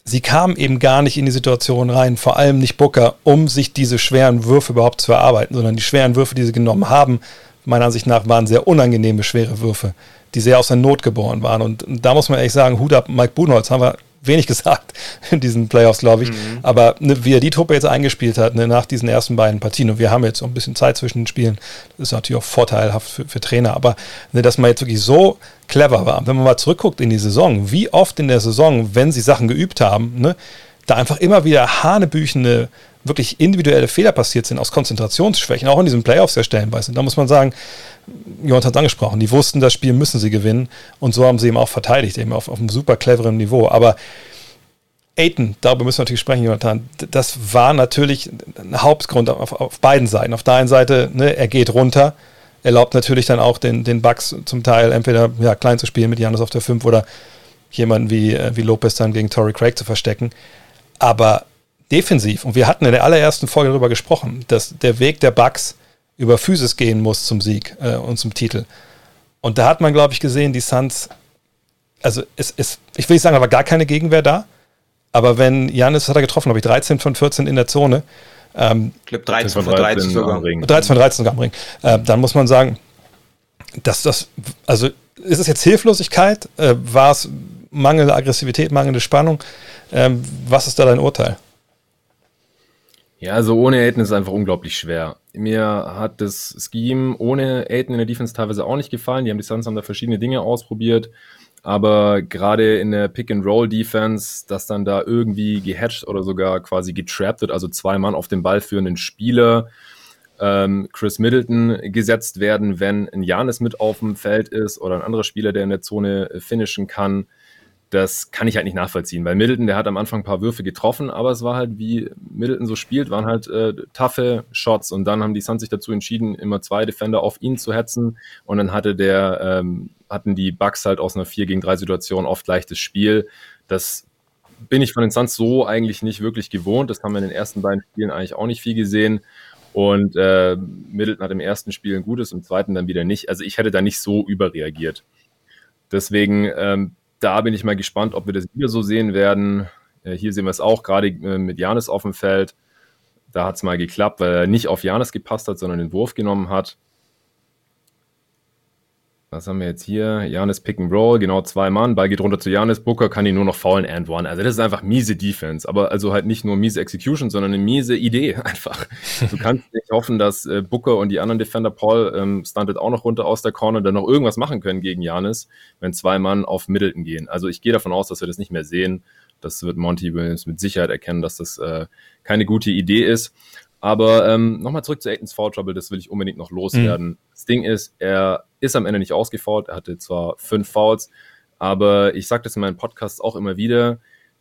sie kam eben gar nicht in die Situation rein, vor allem nicht Booker, um sich diese schweren Würfe überhaupt zu erarbeiten, sondern die schweren Würfe, die sie genommen haben, meiner Ansicht nach waren sehr unangenehme, schwere Würfe, die sehr aus der Not geboren waren. Und, und da muss man ehrlich sagen, Hut ab, Mike Buhnholz, haben wir wenig gesagt in diesen Playoffs, glaube ich. Mhm. Aber ne, wie er die Truppe jetzt eingespielt hat, ne, nach diesen ersten beiden Partien, und wir haben jetzt so ein bisschen Zeit zwischen den Spielen, das ist natürlich auch vorteilhaft für, für Trainer, aber ne, dass man jetzt wirklich so clever war, wenn man mal zurückguckt in die Saison, wie oft in der Saison, wenn sie Sachen geübt haben, ne, da einfach immer wieder hanebüchende wirklich individuelle Fehler passiert sind aus Konzentrationsschwächen, auch in diesen Playoffs der stellenweise. Da muss man sagen, Johann hat es angesprochen, die wussten, das Spiel müssen sie gewinnen und so haben sie eben auch verteidigt, eben auf, auf einem super cleveren Niveau. Aber Aiton, darüber müssen wir natürlich sprechen, Jonathan, das war natürlich ein Hauptgrund auf, auf beiden Seiten. Auf der einen Seite, ne, er geht runter, erlaubt natürlich dann auch den, den Bugs zum Teil entweder ja, klein zu spielen mit Janis auf der 5 oder jemanden wie, äh, wie Lopez dann gegen Torrey Craig zu verstecken. Aber defensiv, und wir hatten in der allerersten Folge darüber gesprochen, dass der Weg der Bugs über Physis gehen muss zum Sieg äh, und zum Titel. Und da hat man, glaube ich, gesehen, die Suns, also es ist, ich will nicht sagen, da war gar keine Gegenwehr da, aber wenn Janis hat er getroffen, habe ich 13 von 14 in der Zone. Ähm, ich glaube 13 von 13 sogar. 13 von 13 sogar am Ring. Äh, dann muss man sagen, dass das, also ist es jetzt Hilflosigkeit? Äh, war es mangelnde Aggressivität, mangelnde Spannung? Ähm, was ist da dein Urteil? Ja, also ohne Aiden ist es einfach unglaublich schwer. Mir hat das Scheme ohne Aiden in der Defense teilweise auch nicht gefallen. Die haben die Suns haben da verschiedene Dinge ausprobiert. Aber gerade in der Pick-and-Roll-Defense, dass dann da irgendwie gehatcht oder sogar quasi getrappt wird, also zwei Mann auf den Ball führenden Spieler, ähm, Chris Middleton gesetzt werden, wenn ein Janis mit auf dem Feld ist oder ein anderer Spieler, der in der Zone finishen kann das kann ich halt nicht nachvollziehen, weil Middleton, der hat am Anfang ein paar Würfe getroffen, aber es war halt, wie Middleton so spielt, waren halt äh, taffe Shots und dann haben die Suns sich dazu entschieden, immer zwei Defender auf ihn zu hetzen und dann hatte der, ähm, hatten die Bucks halt aus einer 4 gegen 3 Situation oft leichtes Spiel. Das bin ich von den Suns so eigentlich nicht wirklich gewohnt. Das haben wir in den ersten beiden Spielen eigentlich auch nicht viel gesehen. Und äh, Middleton hat im ersten Spiel ein gutes, im zweiten dann wieder nicht. Also ich hätte da nicht so überreagiert. Deswegen ähm, da bin ich mal gespannt, ob wir das wieder so sehen werden. Äh, hier sehen wir es auch gerade äh, mit Janis auf dem Feld. Da hat es mal geklappt, weil er nicht auf Janis gepasst hat, sondern den Wurf genommen hat. Was haben wir jetzt hier? Janis Pick and Roll, genau zwei Mann. Ball geht runter zu Janis. Booker kann ihn nur noch faulen and one. Also das ist einfach miese Defense. Aber also halt nicht nur miese Execution, sondern eine miese Idee einfach. Du kannst nicht hoffen, dass äh, Booker und die anderen Defender, Paul, ähm, stuntet auch noch runter aus der Corner, dann noch irgendwas machen können gegen Janis, wenn zwei Mann auf Middleton gehen. Also ich gehe davon aus, dass wir das nicht mehr sehen. Das wird Monty Williams mit Sicherheit erkennen, dass das äh, keine gute Idee ist. Aber ähm, nochmal zurück zu Aitons Foul Trouble, das will ich unbedingt noch loswerden. Mhm. Ding ist, er ist am Ende nicht ausgefault, er hatte zwar fünf Fouls, aber ich sage das in meinen Podcasts auch immer wieder,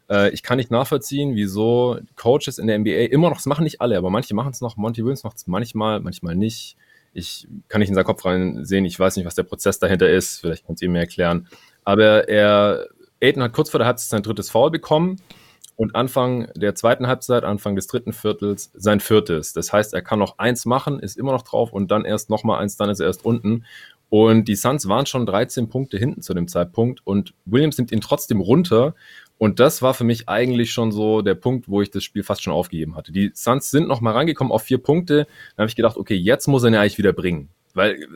äh, ich kann nicht nachvollziehen, wieso Coaches in der NBA immer noch, das machen nicht alle, aber manche machen es noch, Monty Williams macht es manchmal, manchmal nicht. Ich kann nicht in seinen Kopf reinsehen, ich weiß nicht, was der Prozess dahinter ist, vielleicht könnt ihr mir erklären. Aber er, Aiden hat kurz vor der Halbzeit sein drittes Foul bekommen und Anfang der zweiten Halbzeit, Anfang des dritten Viertels sein viertes. Das heißt, er kann noch eins machen, ist immer noch drauf und dann erst nochmal eins, dann ist er erst unten. Und die Suns waren schon 13 Punkte hinten zu dem Zeitpunkt und Williams nimmt ihn trotzdem runter. Und das war für mich eigentlich schon so der Punkt, wo ich das Spiel fast schon aufgegeben hatte. Die Suns sind nochmal rangekommen auf vier Punkte. Dann habe ich gedacht, okay, jetzt muss er ihn eigentlich wieder bringen. Weil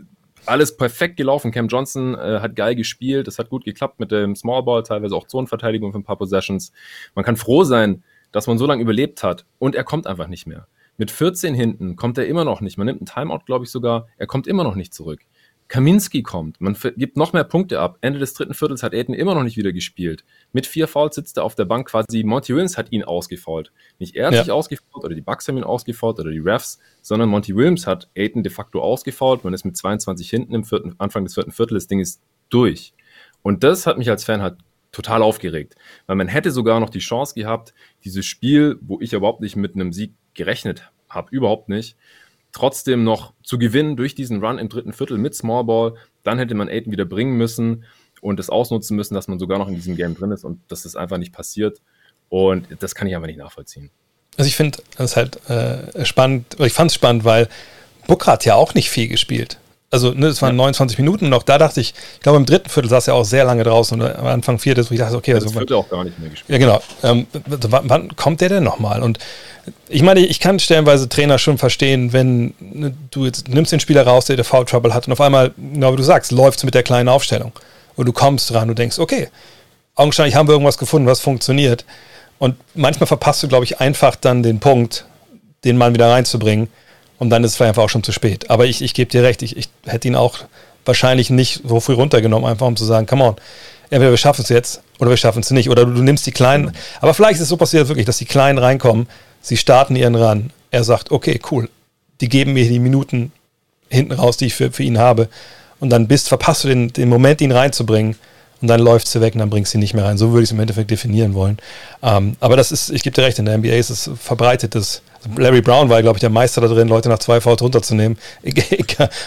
alles perfekt gelaufen. Cam Johnson äh, hat geil gespielt. Es hat gut geklappt mit dem Small Ball, teilweise auch Zonenverteidigung für ein paar Possessions. Man kann froh sein, dass man so lange überlebt hat. Und er kommt einfach nicht mehr. Mit 14 hinten kommt er immer noch nicht. Man nimmt einen Timeout, glaube ich sogar. Er kommt immer noch nicht zurück. Kaminski kommt, man gibt noch mehr Punkte ab. Ende des dritten Viertels hat Aiden immer noch nicht wieder gespielt. Mit vier Fouls sitzt er auf der Bank quasi. Monty Williams hat ihn ausgefault. Nicht er hat ja. sich ausgefault oder die Bucks haben ihn ausgefault oder die Refs, sondern Monty Williams hat Aiden de facto ausgefault. Man ist mit 22 hinten im vierten, Anfang des vierten Viertels. Das Ding ist durch. Und das hat mich als Fan halt total aufgeregt. Weil man hätte sogar noch die Chance gehabt, dieses Spiel, wo ich überhaupt nicht mit einem Sieg gerechnet habe, überhaupt nicht, trotzdem noch zu gewinnen durch diesen Run im dritten Viertel mit Small Ball. Dann hätte man Aiden wieder bringen müssen und es ausnutzen müssen, dass man sogar noch in diesem Game drin ist und das ist einfach nicht passiert. Und das kann ich einfach nicht nachvollziehen. Also ich finde es halt äh, spannend, ich fand es spannend, weil Booker hat ja auch nicht viel gespielt. Also, ne, es waren ja. 29 Minuten und auch da dachte ich, ich glaube, im dritten Viertel saß er auch sehr lange draußen und am Anfang viertes, wo ich dachte, okay, also. Das wird er auch gar nicht mehr gespielt. Ja, genau. Ähm, wann, wann, kommt der denn nochmal? Und ich meine, ich kann stellenweise Trainer schon verstehen, wenn ne, du jetzt nimmst den Spieler raus, der, der Foul Trouble hat und auf einmal, genau wie du sagst, läuft es mit der kleinen Aufstellung. Und du kommst dran und denkst, okay, augenscheinlich haben wir irgendwas gefunden, was funktioniert. Und manchmal verpasst du, glaube ich, einfach dann den Punkt, den Mann wieder reinzubringen und dann ist es vielleicht einfach auch schon zu spät. Aber ich, ich gebe dir recht, ich, ich hätte ihn auch wahrscheinlich nicht so früh runtergenommen, einfach um zu sagen, come on, entweder wir schaffen es jetzt oder wir schaffen es nicht. Oder du, du, nimmst die Kleinen. Aber vielleicht ist es so passiert wirklich, dass die Kleinen reinkommen, sie starten ihren Run. Er sagt, okay, cool, die geben mir die Minuten hinten raus, die ich für, für ihn habe. Und dann bist, verpasst du den, den Moment, ihn reinzubringen. Und dann läuft sie weg und dann bringst du sie nicht mehr rein. So würde ich es im Endeffekt definieren wollen. Ähm, aber das ist, ich gebe dir recht, in der NBA ist es verbreitetes Larry Brown war, glaube ich, der Meister da drin, Leute nach zwei Fouls runterzunehmen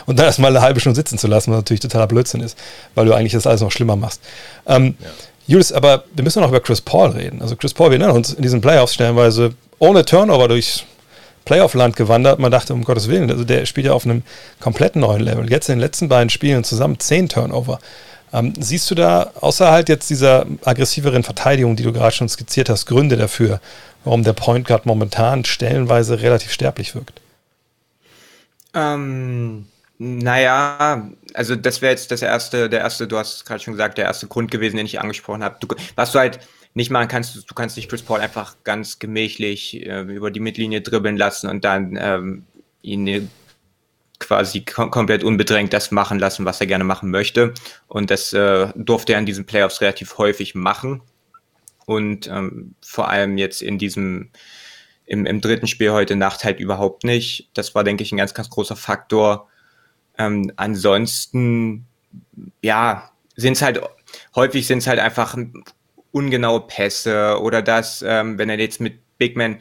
und dann erstmal eine halbe Stunde sitzen zu lassen, was natürlich totaler Blödsinn ist, weil du eigentlich das alles noch schlimmer machst. Ähm, ja. Julius, aber wir müssen noch über Chris Paul reden. Also Chris Paul, wir erinnern uns in diesen Playoffs stellenweise ohne Turnover durchs Playoff-Land gewandert. Man dachte, um Gottes Willen, also der spielt ja auf einem komplett neuen Level. Jetzt in den letzten beiden Spielen zusammen zehn Turnover. Ähm, siehst du da, außer halt jetzt dieser aggressiveren Verteidigung, die du gerade schon skizziert hast, Gründe dafür, warum der Point Guard momentan stellenweise relativ sterblich wirkt? Ähm, naja, also das wäre jetzt das erste, der erste, du hast gerade schon gesagt, der erste Grund gewesen, den ich angesprochen habe. was du halt nicht machen kannst, du kannst nicht Chris Paul einfach ganz gemächlich äh, über die Mittellinie dribbeln lassen und dann ähm, ihn quasi kom komplett unbedrängt das machen lassen, was er gerne machen möchte. Und das äh, durfte er in diesen Playoffs relativ häufig machen und ähm, vor allem jetzt in diesem im, im dritten Spiel heute Nacht halt überhaupt nicht. Das war, denke ich, ein ganz, ganz großer Faktor. Ähm, ansonsten, ja, sind es halt, häufig sind es halt einfach ungenaue Pässe oder das, ähm, wenn er jetzt mit Big Man,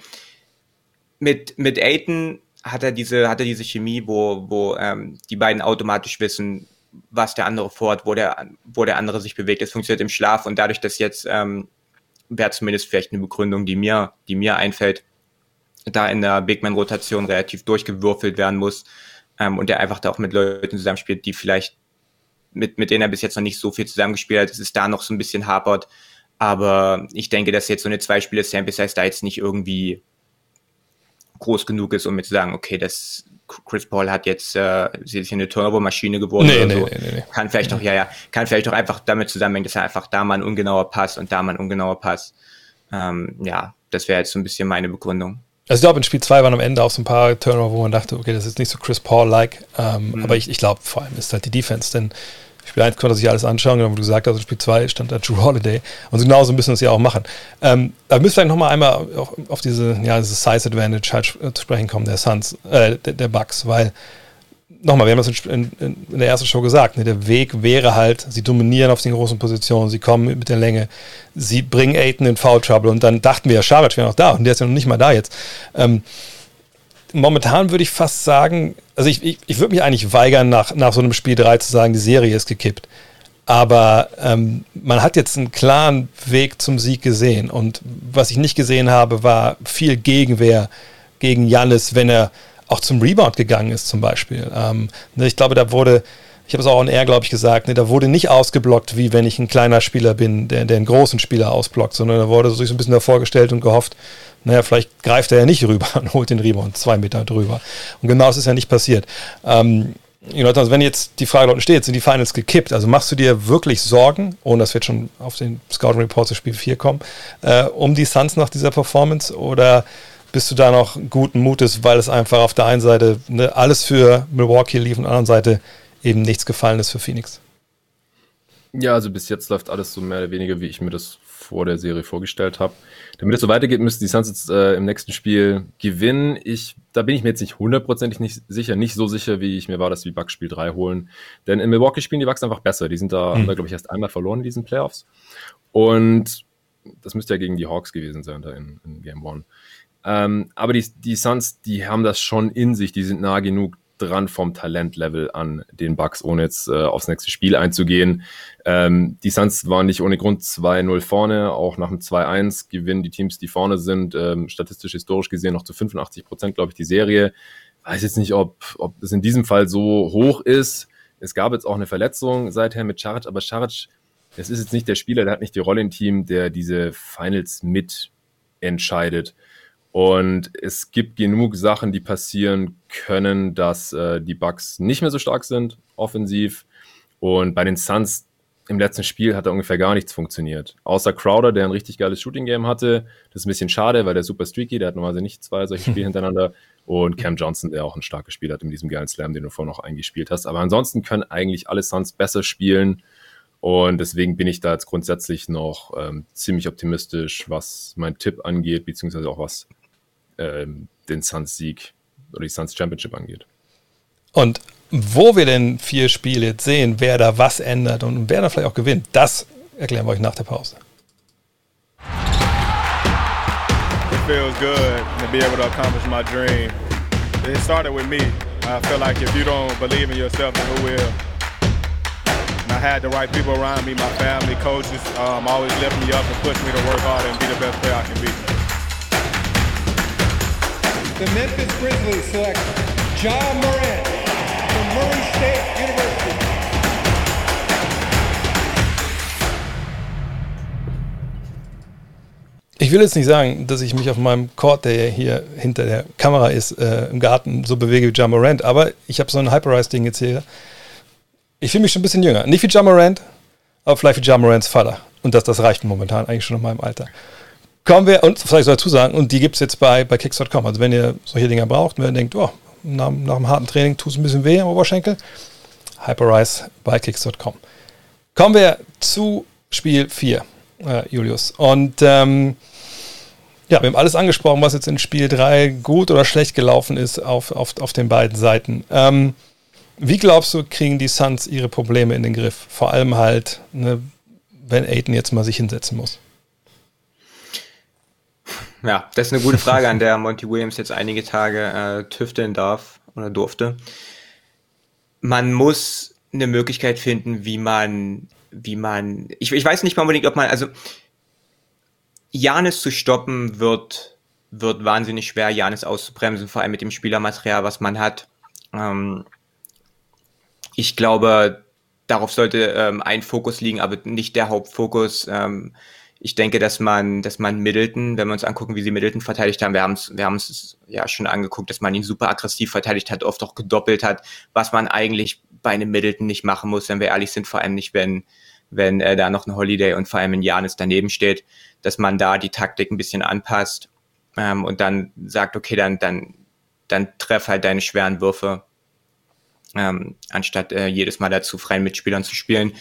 mit, mit Aiton hat er diese, hat er diese Chemie, wo, wo ähm, die beiden automatisch wissen, was der andere vorhat, wo der, wo der andere sich bewegt. Es funktioniert im Schlaf und dadurch, dass jetzt ähm, wäre zumindest vielleicht eine Begründung, die mir, die mir einfällt, da in der Big Man-Rotation relativ durchgewürfelt werden muss ähm, und der einfach da auch mit Leuten zusammenspielt, die vielleicht mit, mit denen er bis jetzt noch nicht so viel zusammengespielt hat, es da noch so ein bisschen hapert. Aber ich denke, dass jetzt so eine Zwei-Spiele-Sample Size da jetzt nicht irgendwie groß genug ist, um mir zu sagen, okay, das Chris Paul hat jetzt äh, ist hier eine Turbo-Maschine geworden nee, nee, so. Nee, nee, kann vielleicht doch, ja, ja, kann vielleicht doch einfach damit zusammenhängen, dass er einfach da mal ein ungenauer Pass und da mal ein ungenauer Pass. Ähm, ja, das wäre jetzt so ein bisschen meine Begründung. Also ich glaube, in Spiel 2 waren am Ende auch so ein paar Turnover, wo man dachte, okay, das ist nicht so Chris Paul-like. Ähm, mhm. Aber ich, ich glaube, vor allem ist halt die Defense, denn Spiel 1 konnte sich alles anschauen, genau wie du gesagt hast, Spiel 2 stand da Drew Holiday. Und genauso müssen wir es ja auch machen. Ähm, wir müssen vielleicht nochmal einmal auf, auf diese, ja, diese Size Advantage halt zu sprechen kommen, der Suns, äh, der, der Bucks, weil nochmal, wir haben das in, in, in, der ersten Show gesagt, ne, der Weg wäre halt, sie dominieren auf den großen Positionen, sie kommen mit der Länge, sie bringen Aiden in Foul Trouble und dann dachten wir, ja, Scharic wäre noch da und der ist ja noch nicht mal da jetzt. Ähm, momentan würde ich fast sagen, also ich, ich, ich würde mich eigentlich weigern, nach, nach so einem Spiel 3 zu sagen, die Serie ist gekippt. Aber ähm, man hat jetzt einen klaren Weg zum Sieg gesehen. Und was ich nicht gesehen habe, war viel Gegenwehr gegen Jannis, wenn er auch zum Rebound gegangen ist, zum Beispiel. Ähm, ne, ich glaube, da wurde, ich habe es auch on air, glaube ich, gesagt, ne, da wurde nicht ausgeblockt, wie wenn ich ein kleiner Spieler bin, der, der einen großen Spieler ausblockt, sondern da wurde sich so ein bisschen davor gestellt und gehofft, naja, vielleicht greift er ja nicht rüber und holt den Rebound zwei Meter drüber. Und genau das ist ja nicht passiert. Ähm, also wenn jetzt die Frage dort steht, sind die Finals gekippt? Also machst du dir wirklich Sorgen, ohne dass wir jetzt schon auf den Scouting Report zu Spiel 4 kommen, äh, um die Suns nach dieser Performance? Oder bist du da noch guten Mutes, weil es einfach auf der einen Seite ne, alles für Milwaukee lief und auf der anderen Seite eben nichts gefallen ist für Phoenix. Ja, also bis jetzt läuft alles so mehr oder weniger, wie ich mir das vor der Serie vorgestellt habe. Damit es so weitergeht, müssten die Suns jetzt äh, im nächsten Spiel gewinnen. Ich, da bin ich mir jetzt nicht hundertprozentig nicht sicher, nicht so sicher, wie ich mir war, dass die Bucks Spiel 3 holen. Denn in Milwaukee spielen die Bucks einfach besser. Die sind da, mhm. da glaube ich, erst einmal verloren in diesen Playoffs. Und das müsste ja gegen die Hawks gewesen sein, da in, in Game 1. Ähm, aber die, die Suns, die haben das schon in sich, die sind nah genug dran vom Talentlevel an den Bucks, ohne jetzt äh, aufs nächste Spiel einzugehen. Ähm, die Suns waren nicht ohne Grund 2-0 vorne, auch nach dem 2-1 gewinnen die Teams, die vorne sind, ähm, statistisch historisch gesehen noch zu 85 Prozent, glaube ich, die Serie. Weiß jetzt nicht, ob, ob es in diesem Fall so hoch ist. Es gab jetzt auch eine Verletzung seither mit Charic, aber Charic, das ist jetzt nicht der Spieler, der hat nicht die Rolle im Team, der diese Finals mit entscheidet. Und es gibt genug Sachen, die passieren können, dass äh, die Bucks nicht mehr so stark sind, offensiv. Und bei den Suns im letzten Spiel hat da ungefähr gar nichts funktioniert. Außer Crowder, der ein richtig geiles Shooting-Game hatte. Das ist ein bisschen schade, weil der super streaky, der hat normalerweise nicht zwei solche Spiele hintereinander. Und Cam Johnson, der auch ein starkes Spiel hat in diesem geilen Slam, den du vorhin noch eingespielt hast. Aber ansonsten können eigentlich alle Suns besser spielen. Und deswegen bin ich da jetzt grundsätzlich noch ähm, ziemlich optimistisch, was mein Tipp angeht, beziehungsweise auch was ähm, den Suns-Sieg oder die Suns Championship angeht. Und wo wir denn vier Spiele jetzt sehen, wer da was ändert und wer da vielleicht auch gewinnt, das erklären wir euch nach der Pause. It feels good to be able to accomplish my dream. It started with me. I feel like if you don't believe in yourself, then who will? And I had the right people around me, my family, coaches, um, always lift me up and push me to work hard and be the best player I can be. The Memphis Grizzlies select John Morant from Murray State University. Ich will jetzt nicht sagen, dass ich mich auf meinem Court, der hier hinter der Kamera ist, äh, im Garten so bewege wie John Morant, aber ich habe so ein Hyperrise-Ding jetzt hier. Ich fühle mich schon ein bisschen jünger. Nicht wie John Morant, aber vielleicht wie John Morants Vater. Und das, das reicht momentan eigentlich schon in meinem Alter. Kommen wir, und vielleicht soll ich dazu sagen, und die gibt es jetzt bei, bei Kicks.com. Also wenn ihr solche Dinger braucht und wenn ihr denkt, oh, nach, nach einem harten Training tut es ein bisschen weh am Oberschenkel, Hyperrise bei Kicks.com. Kommen wir zu Spiel 4, äh, Julius. Und ähm, ja, wir haben alles angesprochen, was jetzt in Spiel 3 gut oder schlecht gelaufen ist auf, auf, auf den beiden Seiten. Ähm, wie glaubst du, kriegen die Suns ihre Probleme in den Griff? Vor allem halt, ne, wenn Aiden jetzt mal sich hinsetzen muss. Ja, das ist eine gute Frage, an der Monty Williams jetzt einige Tage äh, tüfteln darf oder durfte. Man muss eine Möglichkeit finden, wie man, wie man, ich, ich weiß nicht mal unbedingt, ob man, also Janis zu stoppen wird, wird wahnsinnig schwer, Janis auszubremsen, vor allem mit dem Spielermaterial, was man hat. Ähm, ich glaube, darauf sollte ähm, ein Fokus liegen, aber nicht der Hauptfokus. Ähm, ich denke, dass man, dass man Middleton, wenn wir uns angucken, wie sie Middleton verteidigt haben, wir haben es, wir haben es ja schon angeguckt, dass man ihn super aggressiv verteidigt hat, oft auch gedoppelt hat, was man eigentlich bei einem Middleton nicht machen muss, wenn wir ehrlich sind, vor allem nicht, wenn, wenn äh, da noch ein Holiday und vor allem ein Janis daneben steht, dass man da die Taktik ein bisschen anpasst ähm, und dann sagt, okay, dann, dann, dann treff halt deine schweren Würfe, ähm, anstatt äh, jedes Mal dazu freien Mitspielern zu spielen.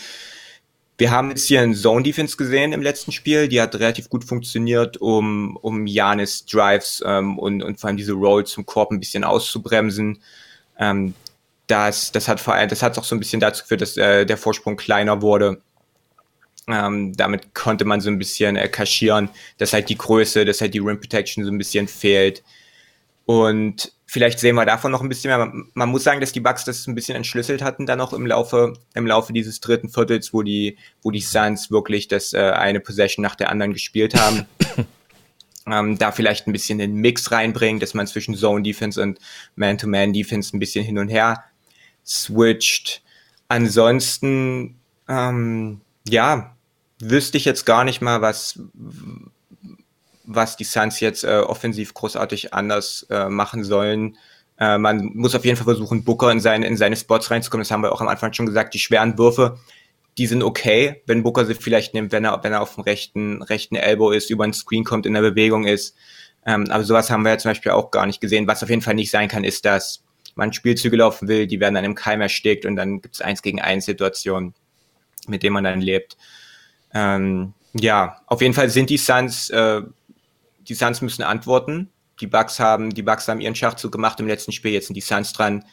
Wir haben jetzt hier einen Zone Defense gesehen im letzten Spiel, die hat relativ gut funktioniert, um, um Janis Drives ähm, und, und vor allem diese Roll zum Korb ein bisschen auszubremsen. Ähm, das, das hat vor allem, das hat auch so ein bisschen dazu geführt, dass äh, der Vorsprung kleiner wurde. Ähm, damit konnte man so ein bisschen äh, kaschieren, dass halt die Größe, dass halt die Rim Protection so ein bisschen fehlt. Und vielleicht sehen wir davon noch ein bisschen mehr. Man, muss sagen, dass die Bucks das ein bisschen entschlüsselt hatten dann noch im Laufe, im Laufe dieses dritten Viertels, wo die, wo die Suns wirklich das äh, eine Possession nach der anderen gespielt haben. ähm, da vielleicht ein bisschen den Mix reinbringen, dass man zwischen Zone Defense und Man-to-Man Defense ein bisschen hin und her switcht. Ansonsten, ähm, ja, wüsste ich jetzt gar nicht mal, was, was die Suns jetzt äh, offensiv großartig anders äh, machen sollen. Äh, man muss auf jeden Fall versuchen, Booker in seine, in seine Spots reinzukommen. Das haben wir auch am Anfang schon gesagt. Die schweren Würfe, die sind okay, wenn Booker sie vielleicht nimmt, wenn er, wenn er auf dem rechten, rechten Elbow ist, über den Screen kommt, in der Bewegung ist. Ähm, aber sowas haben wir ja zum Beispiel auch gar nicht gesehen. Was auf jeden Fall nicht sein kann, ist, dass man Spielzüge laufen will, die werden dann im Keim erstickt und dann gibt es eins gegen eins Situationen, mit denen man dann lebt. Ähm, ja, auf jeden Fall sind die Suns, äh, die Suns müssen antworten. Die Bucks haben, die Bucks haben ihren Schachzug gemacht im letzten Spiel, jetzt sind die Suns dran.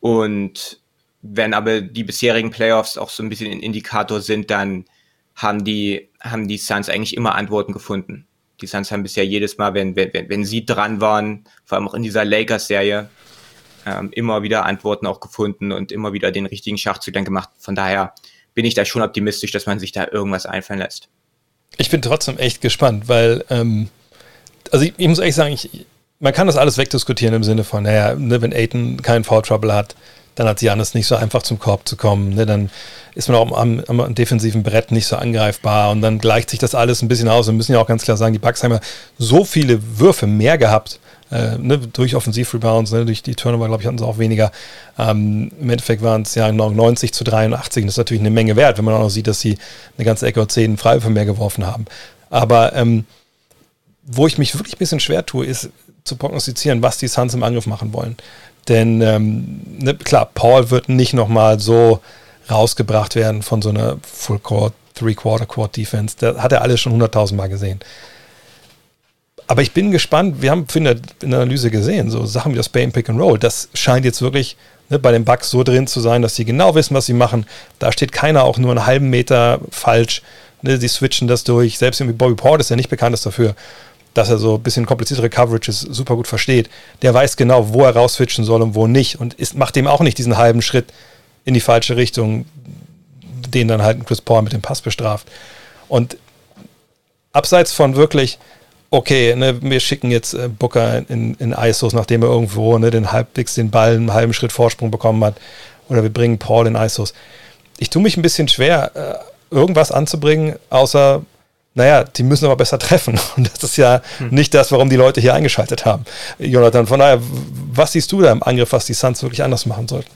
Und wenn aber die bisherigen Playoffs auch so ein bisschen ein Indikator sind, dann haben die, haben die Suns eigentlich immer Antworten gefunden. Die Suns haben bisher jedes Mal, wenn, wenn, wenn sie dran waren, vor allem auch in dieser Lakers-Serie, ähm, immer wieder Antworten auch gefunden und immer wieder den richtigen Schachzug dann gemacht. Von daher bin ich da schon optimistisch, dass man sich da irgendwas einfallen lässt. Ich bin trotzdem echt gespannt, weil, ähm, also ich, ich, muss ehrlich sagen, ich, man kann das alles wegdiskutieren im Sinne von, naja, ne, wenn Aiton keinen Foul Trouble hat, dann hat Janis nicht so einfach zum Korb zu kommen. Ne? Dann ist man auch am, am, defensiven Brett nicht so angreifbar und dann gleicht sich das alles ein bisschen aus. Wir müssen ja auch ganz klar sagen, die Bucks haben ja so viele Würfe mehr gehabt. Äh, ne, durch Offensiv-Rebounds, ne, durch die Turnover, glaube ich, hatten sie auch weniger. Ähm, Im Endeffekt waren es ja 90 zu 83. Das ist natürlich eine Menge wert, wenn man auch noch sieht, dass sie eine ganze Ecke und 10 Freiwürfe mehr geworfen haben. Aber ähm, wo ich mich wirklich ein bisschen schwer tue, ist zu prognostizieren, was die Suns im Angriff machen wollen. Denn ähm, ne, klar, Paul wird nicht nochmal so rausgebracht werden von so einer Full Court, Three Quarter Court Defense. Da hat er alles schon hunderttausendmal gesehen. Aber ich bin gespannt, wir haben in der, in der Analyse gesehen, so Sachen wie das Bane Pick and Roll, das scheint jetzt wirklich ne, bei den Bugs so drin zu sein, dass sie genau wissen, was sie machen. Da steht keiner auch nur einen halben Meter falsch. Ne, sie switchen das durch. Selbst irgendwie Bobby Port ist ja nicht bekannt dafür dass er so ein bisschen kompliziertere Coverages super gut versteht. Der weiß genau, wo er rausfitchen soll und wo nicht und ist, macht dem auch nicht diesen halben Schritt in die falsche Richtung, den dann halt Chris Paul mit dem Pass bestraft. Und abseits von wirklich, okay, ne, wir schicken jetzt äh, Booker in, in ISOs, nachdem er irgendwo ne, den halbwegs den Ball einen halben Schritt Vorsprung bekommen hat, oder wir bringen Paul in ISOs. Ich tue mich ein bisschen schwer, äh, irgendwas anzubringen, außer naja, die müssen aber besser treffen. Und das ist ja hm. nicht das, warum die Leute hier eingeschaltet haben. Jonathan, von daher, was siehst du da im Angriff, was die Suns wirklich anders machen sollten?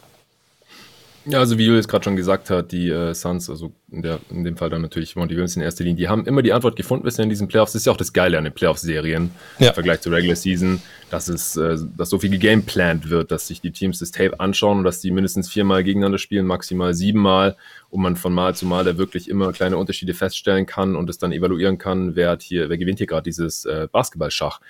Ja, also wie Julius gerade schon gesagt hat, die äh, Suns, also in, der, in dem Fall dann natürlich Monty Williams in erster Linie, die haben immer die Antwort gefunden bisher in diesen Playoffs. Das ist ja auch das Geile an den Playoff-Serien ja. im Vergleich zur Regular Season, dass es, äh, dass so viel gegameplant wird, dass sich die Teams das Tape anschauen und dass die mindestens viermal gegeneinander spielen, maximal siebenmal und man von Mal zu Mal da wirklich immer kleine Unterschiede feststellen kann und es dann evaluieren kann, wer hat hier, wer gewinnt hier gerade dieses äh, Basketballschach.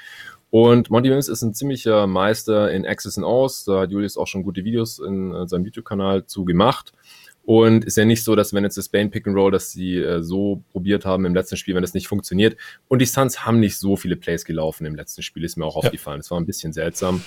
Und Monty Williams ist ein ziemlicher Meister in Access and Aus. Da hat Julius auch schon gute Videos in äh, seinem YouTube-Kanal zu gemacht. Und ist ja nicht so, dass wenn jetzt das Bane Pick and Roll, dass sie äh, so probiert haben im letzten Spiel, wenn das nicht funktioniert. Und die Suns haben nicht so viele Plays gelaufen im letzten Spiel, ist mir auch ja. aufgefallen. Das war ein bisschen seltsam.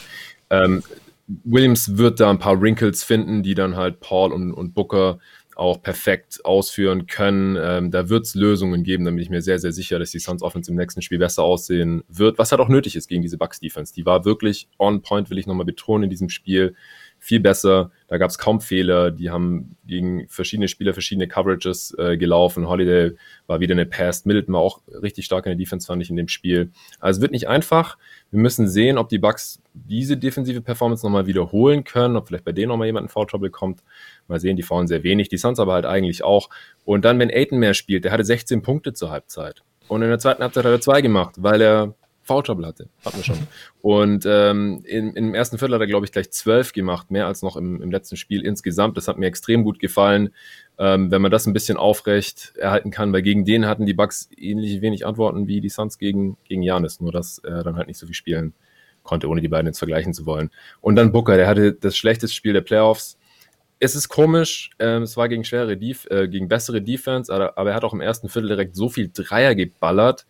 Ähm, Williams wird da ein paar Wrinkles finden, die dann halt Paul und, und Booker auch perfekt ausführen können. Ähm, da wird es Lösungen geben, da bin ich mir sehr, sehr sicher, dass die Suns Offense im nächsten Spiel besser aussehen wird, was halt auch nötig ist gegen diese Bucks Defense. Die war wirklich on point, will ich nochmal betonen, in diesem Spiel viel besser. Da gab es kaum Fehler. Die haben gegen verschiedene Spieler verschiedene Coverages äh, gelaufen. Holiday war wieder eine Pass. Middleton war auch richtig stark in der Defense, fand ich in dem Spiel. Also es wird nicht einfach. Wir müssen sehen, ob die Bucks diese defensive Performance nochmal wiederholen können, ob vielleicht bei denen nochmal jemand in Foul Trouble kommt. Mal sehen, die faulen sehr wenig, die Suns aber halt eigentlich auch. Und dann, wenn Aiton mehr spielt, der hatte 16 Punkte zur Halbzeit. Und in der zweiten Halbzeit hat er zwei gemacht, weil er Foul Trouble hatte. Hatten wir schon. Und ähm, in, im ersten Viertel hat er, glaube ich, gleich zwölf gemacht, mehr als noch im, im letzten Spiel insgesamt. Das hat mir extrem gut gefallen, ähm, wenn man das ein bisschen aufrecht erhalten kann, weil gegen den hatten die Bucks ähnlich wenig Antworten wie die Suns gegen, gegen Janis, nur dass er dann halt nicht so viel spielen konnte, ohne die beiden jetzt vergleichen zu wollen. Und dann Booker, der hatte das schlechteste Spiel der Playoffs. Es ist komisch, ähm, es war gegen schwere Def äh, gegen bessere Defense, aber, aber er hat auch im ersten Viertel direkt so viel Dreier geballert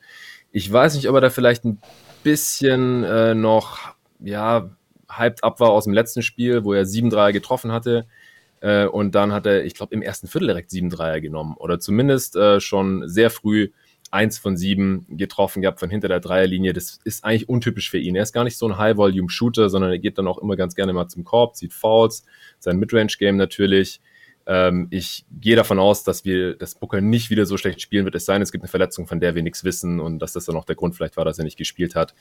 ich weiß nicht, ob er da vielleicht ein bisschen äh, noch, ja, hyped ab war aus dem letzten Spiel, wo er sieben Dreier getroffen hatte. Äh, und dann hat er, ich glaube, im ersten Viertel direkt sieben Dreier genommen. Oder zumindest äh, schon sehr früh eins von sieben getroffen gehabt von hinter der Dreierlinie. Das ist eigentlich untypisch für ihn. Er ist gar nicht so ein High-Volume-Shooter, sondern er geht dann auch immer ganz gerne mal zum Korb, zieht Fouls, sein Midrange-Game natürlich. Ähm, ich gehe davon aus, dass wir, dass Booker nicht wieder so schlecht spielen wird. Es sei denn, es gibt eine Verletzung, von der wir nichts wissen und dass das dann auch der Grund vielleicht war, dass er nicht gespielt hat.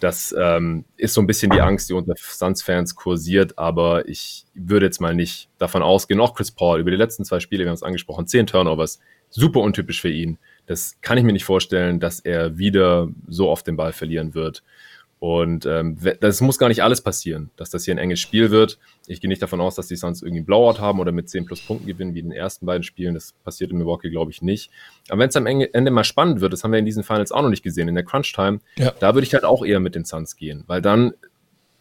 Das ähm, ist so ein bisschen die Angst, die unter Suns-Fans kursiert, aber ich würde jetzt mal nicht davon ausgehen. Auch Chris Paul über die letzten zwei Spiele, wir haben es angesprochen, zehn Turnovers, super untypisch für ihn. Das kann ich mir nicht vorstellen, dass er wieder so oft den Ball verlieren wird. Und ähm, das muss gar nicht alles passieren, dass das hier ein enges Spiel wird. Ich gehe nicht davon aus, dass die Suns irgendwie Blowout haben oder mit 10 plus Punkten gewinnen, wie in den ersten beiden Spielen. Das passiert in Milwaukee, glaube ich, nicht. Aber wenn es am Ende mal spannend wird, das haben wir in diesen Finals auch noch nicht gesehen, in der Crunch-Time, ja. da würde ich halt auch eher mit den Suns gehen, weil dann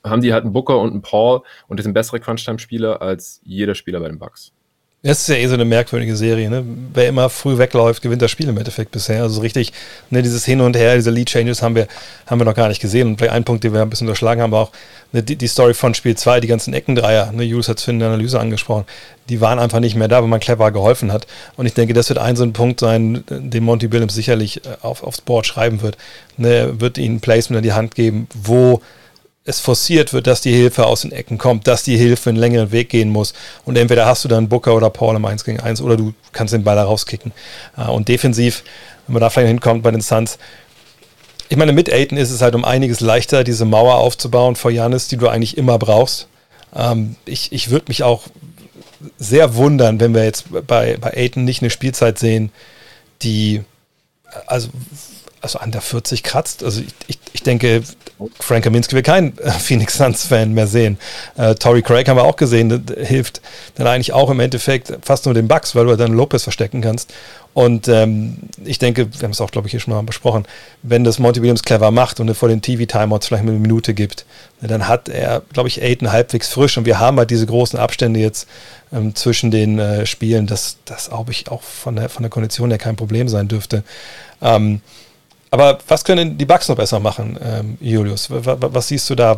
haben die halt einen Booker und einen Paul und das sind bessere Crunch-Time-Spieler als jeder Spieler bei den Bucks. Das ist ja eh so eine merkwürdige Serie. Ne? Wer immer früh wegläuft, gewinnt das Spiel im Endeffekt bisher. Also richtig, ne, dieses Hin und Her, diese Lead Changes haben wir, haben wir noch gar nicht gesehen. Und vielleicht ein Punkt, den wir ein bisschen unterschlagen haben, war auch ne, die, die, Story von Spiel 2, die ganzen Eckendreier. Ne, Jules hat es in der Analyse angesprochen. Die waren einfach nicht mehr da, weil man clever geholfen hat. Und ich denke, das wird ein so ein Punkt sein, den Monty Williams sicherlich äh, auf, aufs Board schreiben wird. Ne, wird ihnen Placement in die Hand geben, wo es forciert wird, dass die Hilfe aus den Ecken kommt, dass die Hilfe einen längeren Weg gehen muss. Und entweder hast du dann Booker oder Paul im 1 gegen 1 oder du kannst den Ball da rauskicken. Äh, und defensiv, wenn man da vielleicht hinkommt bei den Suns, ich meine, mit Aiden ist es halt um einiges leichter, diese Mauer aufzubauen vor Janis, die du eigentlich immer brauchst. Ähm, ich ich würde mich auch sehr wundern, wenn wir jetzt bei, bei Aiden nicht eine Spielzeit sehen, die also also an der 40 kratzt. Also ich, ich, ich denke, Frank Kaminski will kein äh, Phoenix Suns-Fan mehr sehen. Äh, Tory Craig haben wir auch gesehen, hilft dann eigentlich auch im Endeffekt fast nur den Bugs, weil du dann Lopez verstecken kannst. Und ähm, ich denke, wir haben es auch, glaube ich, hier schon mal besprochen, wenn das Monty Williams clever macht und er vor den TV-Timeouts vielleicht eine Minute gibt, dann hat er, glaube ich, Aiden halbwegs frisch und wir haben halt diese großen Abstände jetzt ähm, zwischen den äh, Spielen, dass das, glaube ich, auch von der, von der Kondition her kein Problem sein dürfte. Ähm, aber was können die Bugs noch besser machen, ähm, Julius? Was, was, siehst du da?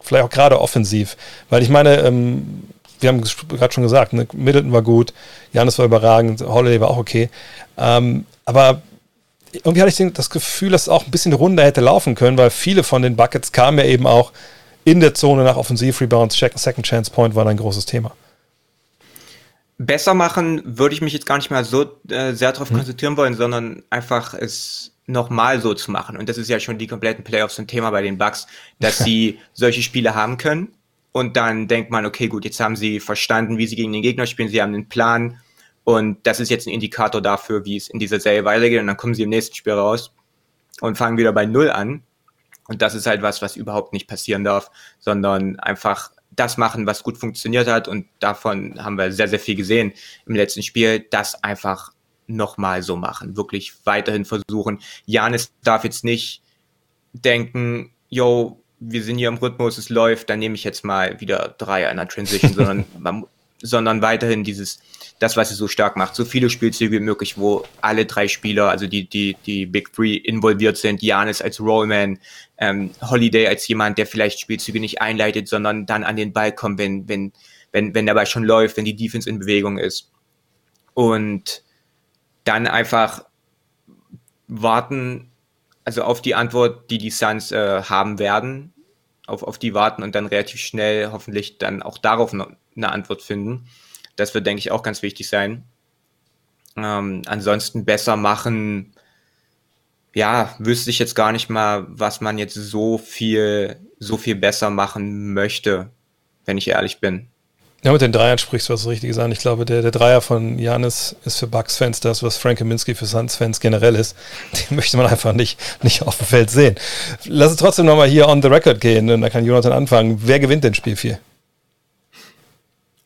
Vielleicht auch gerade offensiv. Weil ich meine, ähm, wir haben gerade schon gesagt, ne, Middleton war gut, Janis war überragend, Holiday war auch okay. Ähm, aber irgendwie hatte ich das Gefühl, dass es auch ein bisschen runder hätte laufen können, weil viele von den Buckets kamen ja eben auch in der Zone nach Offensiv-Rebounds. Second Chance Point war ein großes Thema. Besser machen würde ich mich jetzt gar nicht mal so äh, sehr darauf hm. konzentrieren wollen, sondern einfach es nochmal so zu machen. Und das ist ja schon die kompletten Playoffs ein Thema bei den Bucks, dass sie solche Spiele haben können. Und dann denkt man, okay, gut, jetzt haben sie verstanden, wie sie gegen den Gegner spielen, sie haben einen Plan. Und das ist jetzt ein Indikator dafür, wie es in dieser Serie weitergeht. Und dann kommen sie im nächsten Spiel raus und fangen wieder bei Null an. Und das ist halt was, was überhaupt nicht passieren darf, sondern einfach das machen, was gut funktioniert hat. Und davon haben wir sehr, sehr viel gesehen im letzten Spiel, das einfach nochmal so machen. Wirklich weiterhin versuchen. Janis darf jetzt nicht denken, yo, wir sind hier im Rhythmus, es läuft, dann nehme ich jetzt mal wieder drei einer Transition, sondern, man, sondern weiterhin dieses, das, was sie so stark macht, so viele Spielzüge wie möglich, wo alle drei Spieler, also die, die, die Big Three involviert sind, Janis als Rollman, ähm, Holiday als jemand, der vielleicht Spielzüge nicht einleitet, sondern dann an den Ball kommt, wenn, wenn, wenn, wenn der Ball schon läuft, wenn die Defense in Bewegung ist. Und dann einfach warten, also auf die Antwort, die die Suns äh, haben werden, auf, auf die warten und dann relativ schnell hoffentlich dann auch darauf noch eine Antwort finden. Das wird, denke ich, auch ganz wichtig sein. Ähm, ansonsten besser machen, ja, wüsste ich jetzt gar nicht mal, was man jetzt so viel, so viel besser machen möchte, wenn ich ehrlich bin. Ja, mit den Dreiern sprichst du was Richtiges an. Ich glaube, der, der Dreier von Janis ist für Bucks-Fans das, was Frank Kaminski für Suns-Fans generell ist. Den möchte man einfach nicht, nicht auf dem Feld sehen. Lass uns trotzdem nochmal hier on the record gehen und da kann Jonathan anfangen. Wer gewinnt denn Spiel 4?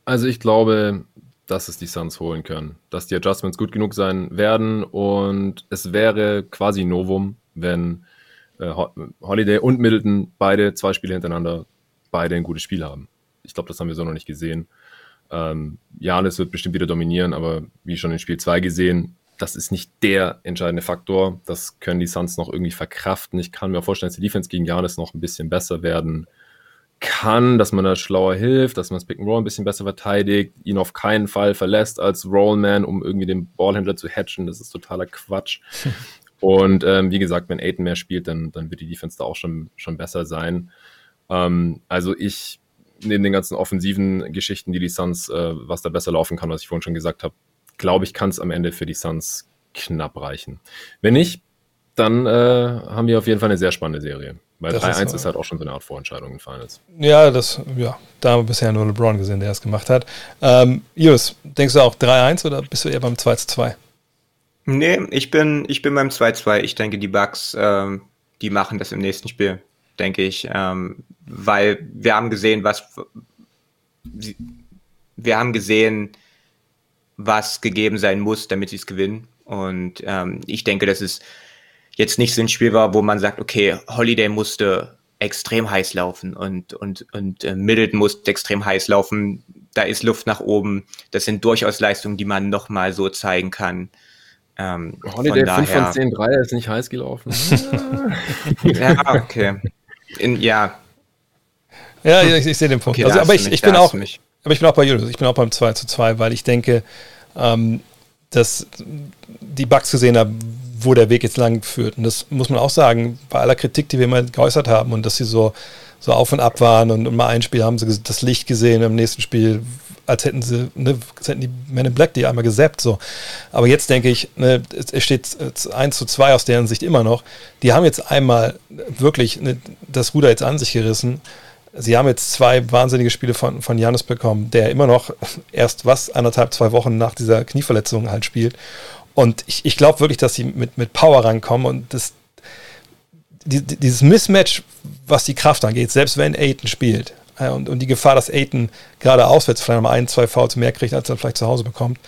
Also ich glaube, dass es die Suns holen können. Dass die Adjustments gut genug sein werden und es wäre quasi Novum, wenn äh, Holiday und Middleton beide zwei Spiele hintereinander beide ein gutes Spiel haben ich glaube, das haben wir so noch nicht gesehen. Ähm, Janis wird bestimmt wieder dominieren, aber wie schon in Spiel 2 gesehen, das ist nicht der entscheidende Faktor. Das können die Suns noch irgendwie verkraften. Ich kann mir vorstellen, dass die Defense gegen Janis noch ein bisschen besser werden kann, dass man da schlauer hilft, dass man das Pick and Roll ein bisschen besser verteidigt, ihn auf keinen Fall verlässt als Rollman, um irgendwie den Ballhändler zu hatchen. Das ist totaler Quatsch. Und ähm, wie gesagt, wenn Aiden mehr spielt, dann, dann wird die Defense da auch schon, schon besser sein. Ähm, also ich neben den ganzen offensiven Geschichten, die die Suns, äh, was da besser laufen kann, was ich vorhin schon gesagt habe, glaube ich, kann es am Ende für die Suns knapp reichen. Wenn nicht, dann äh, haben wir auf jeden Fall eine sehr spannende Serie. Weil 3-1 ist, ist, halt auch schon so eine Art Vorentscheidung in Finals. Ja, das, ja, da haben wir bisher nur LeBron gesehen, der es gemacht hat. Ähm, Jus, denkst du auch 3-1 oder bist du eher beim 2-2? Nee, ich bin, ich bin beim 2-2. Ich denke, die Bucks, ähm, die machen das im nächsten Spiel. Denke ich, ähm, weil wir haben gesehen, was wir haben gesehen, was gegeben sein muss, damit sie es gewinnen. Und ähm, ich denke, dass es jetzt nicht so ein Spiel war, wo man sagt, okay, Holiday musste extrem heiß laufen und, und, und äh, Middleton musste extrem heiß laufen. Da ist Luft nach oben. Das sind durchaus Leistungen, die man nochmal so zeigen kann. Ähm, Holiday von 5 von 10 Dreier ist nicht heiß gelaufen. ja, okay. In, ja. Ja, ich, ich sehe den Punkt. Okay, also, aber ich, ich bin auch, aber ich bin auch bei Julius. Ich bin auch beim 2 zu 2, weil ich denke, ähm, dass die Bugs gesehen haben, wo der Weg jetzt lang führt. Und das muss man auch sagen, bei aller Kritik, die wir immer geäußert haben und dass sie so, so auf und ab waren und, und mal ein Spiel haben sie das Licht gesehen, im nächsten Spiel, als hätten sie, ne, als hätten die Men in Black die einmal gesappt, so. Aber jetzt denke ich, ne, es steht 1 zu 2 aus deren Sicht immer noch. Die haben jetzt einmal wirklich ne, das Ruder jetzt an sich gerissen. Sie haben jetzt zwei wahnsinnige Spiele von, von Janis bekommen, der immer noch erst was, anderthalb, zwei Wochen nach dieser Knieverletzung halt spielt. Und ich, ich glaube wirklich, dass sie mit, mit Power rankommen und das, die, dieses Mismatch, was die Kraft angeht, selbst wenn Aiden spielt, und, und die Gefahr, dass Aiden gerade auswärts vielleicht mal ein, zwei Fouls mehr kriegt, als er vielleicht zu Hause bekommt,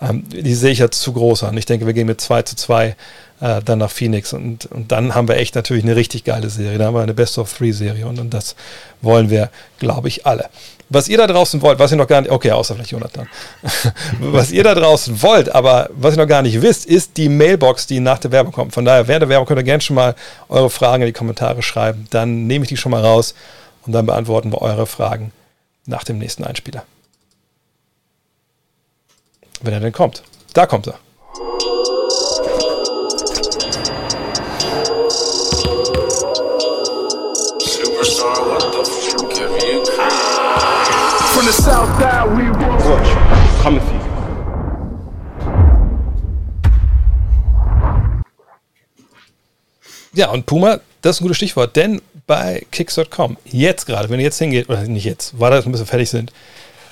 ähm, die sehe ich als zu groß an. Ich denke, wir gehen mit 2 zu 2 äh, dann nach Phoenix und, und dann haben wir echt natürlich eine richtig geile Serie. Da haben wir eine Best of Three Serie und, und das wollen wir, glaube ich, alle was ihr da draußen wollt, was ihr noch gar nicht, okay, außer vielleicht Jonathan, was ihr da draußen wollt, aber was ihr noch gar nicht wisst, ist die Mailbox, die nach der Werbung kommt. Von daher, während der Werbung könnt ihr gerne schon mal eure Fragen in die Kommentare schreiben. Dann nehme ich die schon mal raus und dann beantworten wir eure Fragen nach dem nächsten Einspieler. Wenn er denn kommt. Da kommt er. Superstar, what the fuck have you From the south side we roll. Watch, coming for you. Ja, und Puma, das ist ein gutes Stichwort, denn bei Kicks.com, jetzt gerade, wenn ihr jetzt hingeht, oder nicht jetzt, weil wir ein bisschen fertig sind,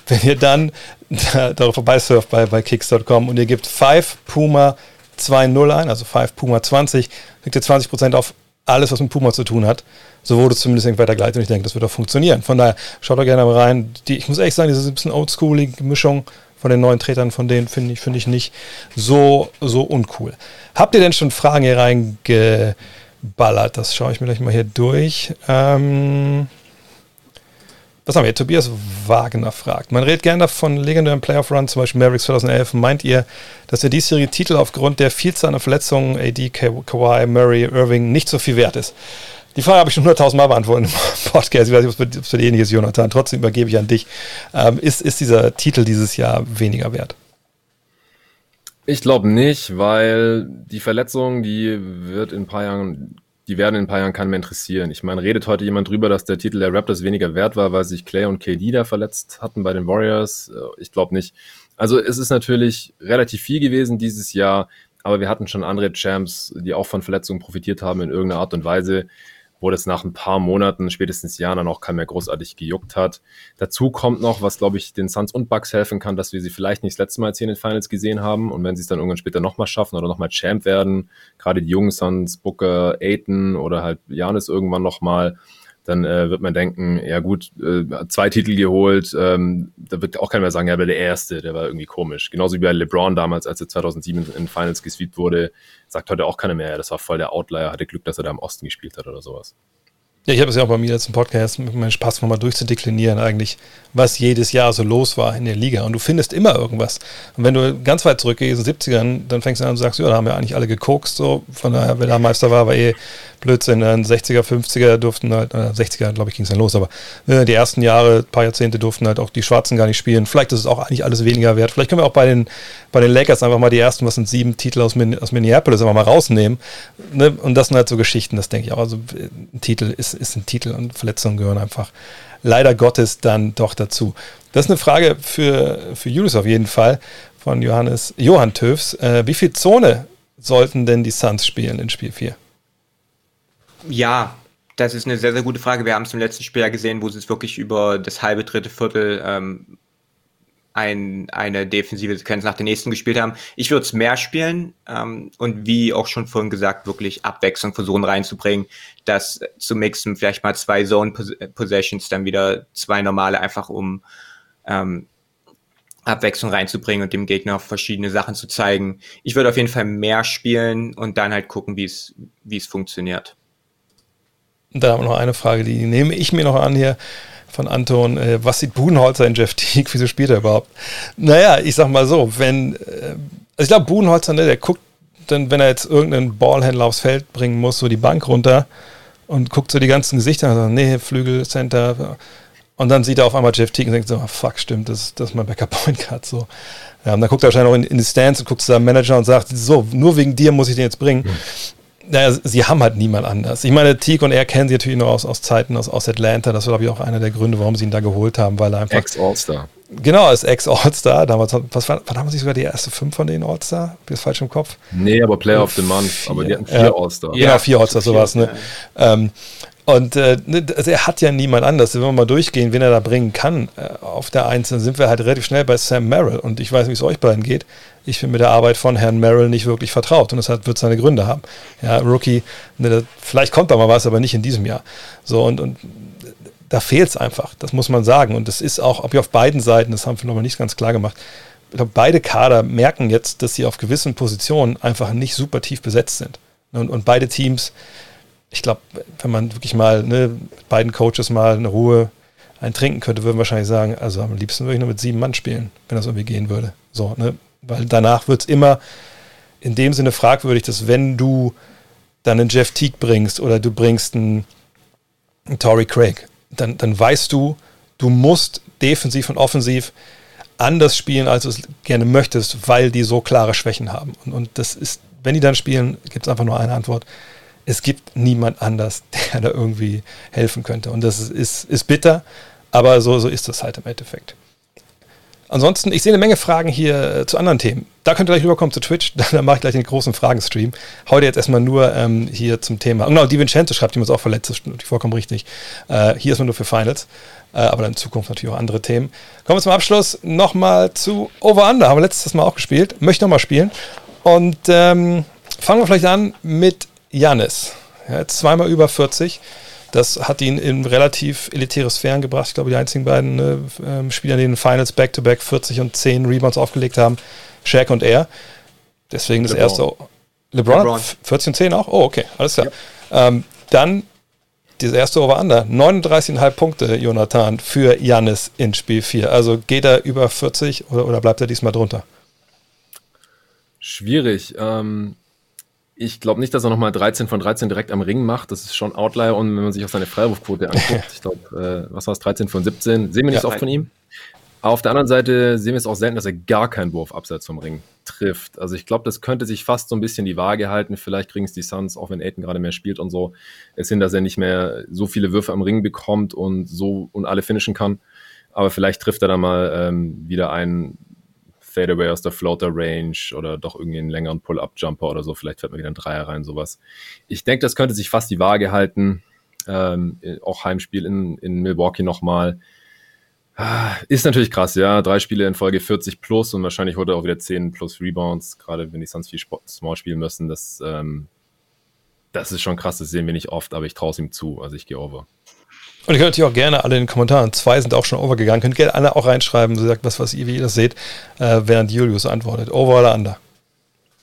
wenn ihr dann da, darauf vorbeisurft bei, bei Kicks.com und ihr gebt 5 Puma 2.0 ein, also 5 Puma 20, kriegt ihr 20% auf alles, was mit Puma zu tun hat. So wurde es zumindest weiter geleitet und ich denke, das wird auch funktionieren. Von daher schaut doch gerne mal rein. Die, ich muss ehrlich sagen, diese ein bisschen oldschoolige Mischung von den neuen Tretern, von denen finde ich, find ich nicht so, so uncool. Habt ihr denn schon Fragen hier reingeballert? Das schaue ich mir gleich mal hier durch. Ähm, was haben wir? Tobias Wagner fragt. Man redet gerne von legendären Playoff Run, zum Beispiel Mavericks 2011. Meint ihr, dass der diesjährige Titel aufgrund der Vielzahl an Verletzungen, AD, Kawhi, Murray, Irving, nicht so viel wert ist? Die Frage habe ich schon hunderttausend Mal beantwortet im Podcast. Ich weiß nicht, ob es für dich ähnlich ist, Jonathan. Trotzdem übergebe ich an dich. Ähm, ist, ist dieser Titel dieses Jahr weniger wert? Ich glaube nicht, weil die Verletzung, die wird in ein paar Jahren die werden in ein paar Jahren keinen mehr interessieren. Ich meine, redet heute jemand drüber, dass der Titel der Raptors weniger wert war, weil sich Clay und KD da verletzt hatten bei den Warriors? Äh, ich glaube nicht. Also es ist natürlich relativ viel gewesen dieses Jahr, aber wir hatten schon andere Champs, die auch von Verletzungen profitiert haben in irgendeiner Art und Weise wo das nach ein paar Monaten, spätestens Jahren dann auch kein mehr großartig gejuckt hat. Dazu kommt noch, was glaube ich den Suns und Bucks helfen kann, dass wir sie vielleicht nicht das letzte Mal jetzt hier in den Finals gesehen haben und wenn sie es dann irgendwann später nochmal schaffen oder nochmal Champ werden, gerade die jungen Suns, Booker, Aiton oder halt Janis irgendwann nochmal, dann äh, wird man denken, ja gut, äh, zwei Titel geholt, ähm, da wird auch keiner mehr sagen, ja, aber der erste, der war irgendwie komisch. Genauso wie bei LeBron damals, als er 2007 in den Finals gesweept wurde, sagt heute auch keiner mehr, ja, das war voll der Outlier, hatte Glück, dass er da im Osten gespielt hat oder sowas. Ja, ich habe es ja auch bei mir jetzt im Podcast mit meinem Spaß nochmal durchzudeklinieren, eigentlich, was jedes Jahr so los war in der Liga. Und du findest immer irgendwas. Und wenn du ganz weit zurückgehst, in den 70ern, dann fängst du an und sagst, ja, da haben wir eigentlich alle gekokst, so. Von daher, wer da Meister war, war eh Blödsinn. Dann 60er, 50er durften halt, äh, 60er, glaube ich, ging es dann los, aber äh, die ersten Jahre, paar Jahrzehnte durften halt auch die Schwarzen gar nicht spielen. Vielleicht ist es auch eigentlich alles weniger wert. Vielleicht können wir auch bei den, bei den Lakers einfach mal die ersten, was sind sieben Titel aus, Min aus Minneapolis, einfach mal rausnehmen. Ne? Und das sind halt so Geschichten, das denke ich auch. Also ein Titel ist, ist ein Titel und Verletzungen gehören einfach leider Gottes dann doch dazu. Das ist eine Frage für, für Julius auf jeden Fall von Johannes, Johann Töfs. Äh, wie viel Zone sollten denn die Suns spielen in Spiel 4? Ja, das ist eine sehr, sehr gute Frage. Wir haben es im letzten Spiel ja gesehen, wo sie es wirklich über das halbe, dritte Viertel ähm, ein, eine defensive Sequenz nach der nächsten gespielt haben. Ich würde es mehr spielen ähm, und wie auch schon vorhin gesagt, wirklich Abwechslung versuchen reinzubringen, das zu mixen, vielleicht mal zwei Zone Possessions, dann wieder zwei normale, einfach um ähm, Abwechslung reinzubringen und dem Gegner verschiedene Sachen zu zeigen. Ich würde auf jeden Fall mehr spielen und dann halt gucken, wie es funktioniert. Da haben wir noch eine Frage, die nehme ich mir noch an hier von Anton. Äh, was sieht Budenholzer in Jeff Teague? Wieso spielt er überhaupt? Naja, ich sag mal so, wenn, äh, also ich glaube, Budenholzer, ne, der guckt dann, wenn er jetzt irgendeinen Ballhändler aufs Feld bringen muss, so die Bank runter und guckt so die ganzen Gesichter und sagt, nee, Flügel, Center. Und dann sieht er auf einmal Jeff Teague und denkt so, oh, fuck, stimmt, das, das ist mein Backup Point Guard. So. Ja, und dann guckt er wahrscheinlich auch in, in die Stands und guckt zu seinem Manager und sagt, so, nur wegen dir muss ich den jetzt bringen. Mhm naja, sie haben halt niemand anders. Ich meine, Teague und er kennen sie natürlich noch aus, aus Zeiten aus, aus Atlanta. Das war, glaube ich, auch einer der Gründe, warum sie ihn da geholt haben, weil er einfach. Ex-All-Star. Genau, als Ex-All-Star. Damals, was war, damals nicht sogar die erste fünf von den All-Star? Bin ich falsch im Kopf? Nee, aber Player of the Month. Aber die hatten vier ja, All-Star. Genau, vier All-Star, sowas, ne? Ähm, und äh, ne, also er hat ja niemand anders. Wenn wir mal durchgehen, wen er da bringen kann äh, auf der Einzelnen, sind wir halt relativ schnell bei Sam Merrill. Und ich weiß nicht, wie es euch beiden geht. Ich bin mit der Arbeit von Herrn Merrill nicht wirklich vertraut. Und das hat, wird seine Gründe haben. Ja, Rookie, ne, vielleicht kommt da mal was, aber nicht in diesem Jahr. So, und, und da fehlt es einfach. Das muss man sagen. Und das ist auch, ob ihr auf beiden Seiten, das haben wir noch nicht ganz klar gemacht, ich glaube, beide Kader merken jetzt, dass sie auf gewissen Positionen einfach nicht super tief besetzt sind. Und, und beide Teams ich glaube, wenn man wirklich mal ne, mit beiden Coaches mal eine Ruhe eintrinken könnte, würden wahrscheinlich sagen, also am liebsten würde ich nur mit sieben Mann spielen, wenn das irgendwie gehen würde. So, ne? Weil danach wird es immer in dem Sinne fragwürdig, dass wenn du dann einen Jeff Teague bringst oder du bringst einen, einen Tory Craig, dann, dann weißt du, du musst defensiv und offensiv anders spielen, als du es gerne möchtest, weil die so klare Schwächen haben. Und, und das ist, wenn die dann spielen, gibt es einfach nur eine Antwort es gibt niemand anders, der da irgendwie helfen könnte. Und das ist, ist bitter, aber so, so ist das halt im Endeffekt. Ansonsten, ich sehe eine Menge Fragen hier äh, zu anderen Themen. Da könnt ihr gleich rüberkommen zu Twitch, da mache ich gleich den großen Fragenstream. Heute jetzt erstmal nur ähm, hier zum Thema. Genau, Di Vincenzo schreibt jemand auch verletzt, das stimmt vollkommen richtig. Äh, hier ist man nur für Finals, äh, aber in Zukunft natürlich auch andere Themen. Kommen wir zum Abschluss nochmal zu Over Under. Haben wir letztes Mal auch gespielt, möchte nochmal spielen. Und ähm, fangen wir vielleicht an mit Janis. Ja, zweimal über 40. Das hat ihn in relativ elitäre Sphären gebracht. Ich glaube, die einzigen beiden ne, ähm, Spieler, die in den Finals Back-to-Back -back 40 und 10 Rebounds aufgelegt haben, Shaq und er. Deswegen das LeBron. erste. LeBron, LeBron. 14 und 10 auch? Oh, okay, alles klar. Ja. Ähm, dann dieses erste Over-Under. 39,5 Punkte, Jonathan, für Janis in Spiel 4. Also geht er über 40 oder, oder bleibt er diesmal drunter? Schwierig. Ähm, ich glaube nicht, dass er nochmal 13 von 13 direkt am Ring macht. Das ist schon Outlier. Und wenn man sich auch seine Freiwurfquote anguckt, ich glaube, äh, was war es, 13 von 17, sehen wir nicht ja, oft von ihm. Auf der anderen Seite sehen wir es auch selten, dass er gar keinen Wurf abseits vom Ring trifft. Also ich glaube, das könnte sich fast so ein bisschen die Waage halten. Vielleicht kriegen es die Suns, auch wenn Aiden gerade mehr spielt und so, es hin, dass er nicht mehr so viele Würfe am Ring bekommt und so und alle finishen kann. Aber vielleicht trifft er da mal ähm, wieder einen Fadeaway aus der Floater Range oder doch irgendwie einen längeren Pull-Up-Jumper oder so. Vielleicht fällt mir wieder ein Dreier rein, sowas. Ich denke, das könnte sich fast die Waage halten. Ähm, auch Heimspiel in, in Milwaukee nochmal. Ah, ist natürlich krass, ja. Drei Spiele in Folge 40 plus und wahrscheinlich holt er auch wieder 10 plus Rebounds, gerade wenn die sonst viel Small spielen müssen. Das, ähm, das ist schon krass, das sehen wir nicht oft, aber ich traue es ihm zu. Also ich gehe over. Und ihr könnt natürlich auch gerne alle in den Kommentaren, zwei sind auch schon overgegangen, könnt gerne alle auch reinschreiben, so sagt was, was ihr, wie ihr das seht, äh, während Julius antwortet. Over oder under?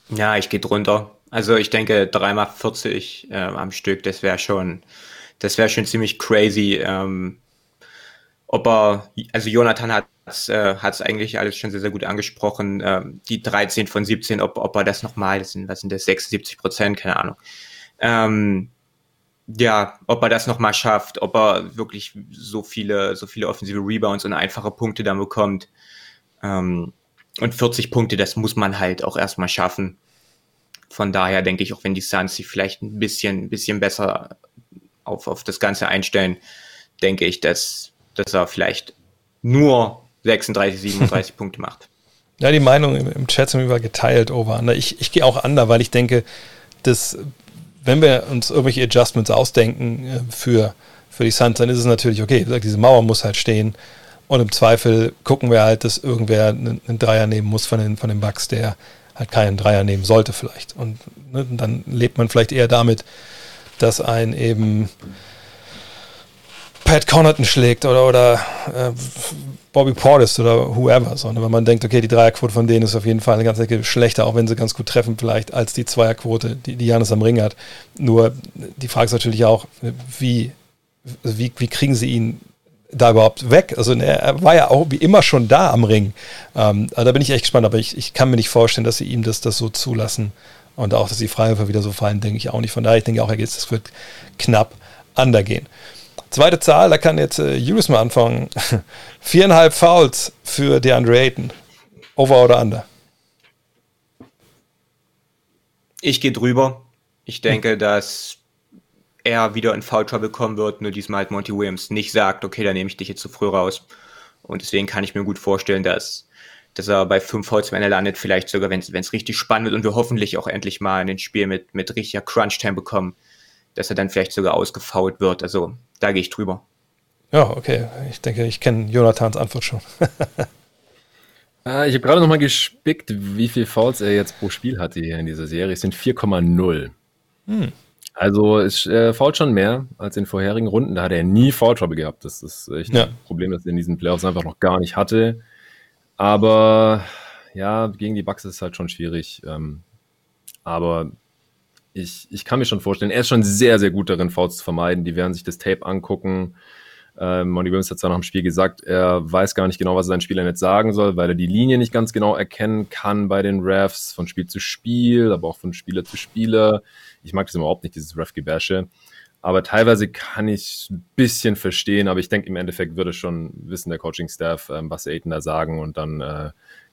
Ja, ich gehe drunter. Also ich denke, dreimal 40 äh, am Stück, das wäre schon, das wäre schon ziemlich crazy. Ähm, ob er, also Jonathan hat es äh, eigentlich alles schon sehr, sehr gut angesprochen. Ähm, die 13 von 17, ob, ob er das nochmal, das sind, was sind das, 76 Prozent, keine Ahnung. Ähm, ja, ob er das nochmal schafft, ob er wirklich so viele, so viele offensive Rebounds und einfache Punkte dann bekommt. Ähm, und 40 Punkte, das muss man halt auch erstmal schaffen. Von daher denke ich, auch wenn die Suns sich vielleicht ein bisschen, ein bisschen besser auf, auf das Ganze einstellen, denke ich, dass, dass er vielleicht nur 36, 37 Punkte macht. Ja, die Meinung im, im Chat sind über geteilt over. Ich, ich gehe auch under, weil ich denke, dass wenn wir uns irgendwelche Adjustments ausdenken äh, für, für die Suns, dann ist es natürlich okay. Diese Mauer muss halt stehen. Und im Zweifel gucken wir halt, dass irgendwer einen, einen Dreier nehmen muss von den, von den Bucks, der halt keinen Dreier nehmen sollte vielleicht. Und ne, dann lebt man vielleicht eher damit, dass ein eben Pat Connaughton schlägt oder, oder äh, Bobby Portis oder whoever, sondern wenn man denkt, okay, die Dreierquote von denen ist auf jeden Fall eine ganze Ecke schlechter, auch wenn sie ganz gut treffen vielleicht, als die Zweierquote, die, Janis am Ring hat. Nur die Frage ist natürlich auch, wie, wie, wie kriegen sie ihn da überhaupt weg? Also ne, er war ja auch wie immer schon da am Ring. Ähm, da bin ich echt gespannt, aber ich, ich kann mir nicht vorstellen, dass sie ihm das, das so zulassen. Und auch, dass die Freiwürfe wieder so fallen, denke ich auch nicht. Von daher, ich denke auch, es wird knapp undergehen. Zweite Zahl, da kann jetzt äh, Julius mal anfangen. Viereinhalb Fouls für DeAndre Ayton. Over oder under? Ich gehe drüber. Ich denke, hm. dass er wieder in Foul Trouble kommen wird, nur diesmal halt Monty Williams nicht sagt, okay, dann nehme ich dich jetzt zu früh raus. Und deswegen kann ich mir gut vorstellen, dass, dass er bei fünf Fouls, wenn er landet, vielleicht sogar, wenn es richtig spannend wird und wir hoffentlich auch endlich mal ein Spiel mit, mit richtiger Crunch-Time bekommen, dass er dann vielleicht sogar ausgefault wird. Also da gehe ich drüber. Ja, okay. Ich denke, ich kenne Jonathans Antwort schon. äh, ich habe gerade nochmal gespickt, wie viele Fouls er jetzt pro Spiel hatte hier in dieser Serie. Es sind 4,0. Hm. Also es äh, fault schon mehr als in vorherigen Runden. Da hat er nie Foul Trouble gehabt. Das ist echt ja. ein Problem, das er in diesen Playoffs einfach noch gar nicht hatte. Aber ja, gegen die Bucks ist es halt schon schwierig. Ähm, aber ich, ich kann mir schon vorstellen, er ist schon sehr, sehr gut darin, Fouls zu vermeiden. Die werden sich das Tape angucken. Ähm, Monty Williams hat ja nach dem Spiel gesagt, er weiß gar nicht genau, was er seinen Spielern jetzt sagen soll, weil er die Linie nicht ganz genau erkennen kann bei den Refs, von Spiel zu Spiel, aber auch von Spieler zu Spieler. Ich mag das überhaupt nicht, dieses Ref-Gebäsche. Aber teilweise kann ich ein bisschen verstehen, aber ich denke, im Endeffekt würde schon wissen der Coaching-Staff, ähm, was Aiden da sagen und dann äh,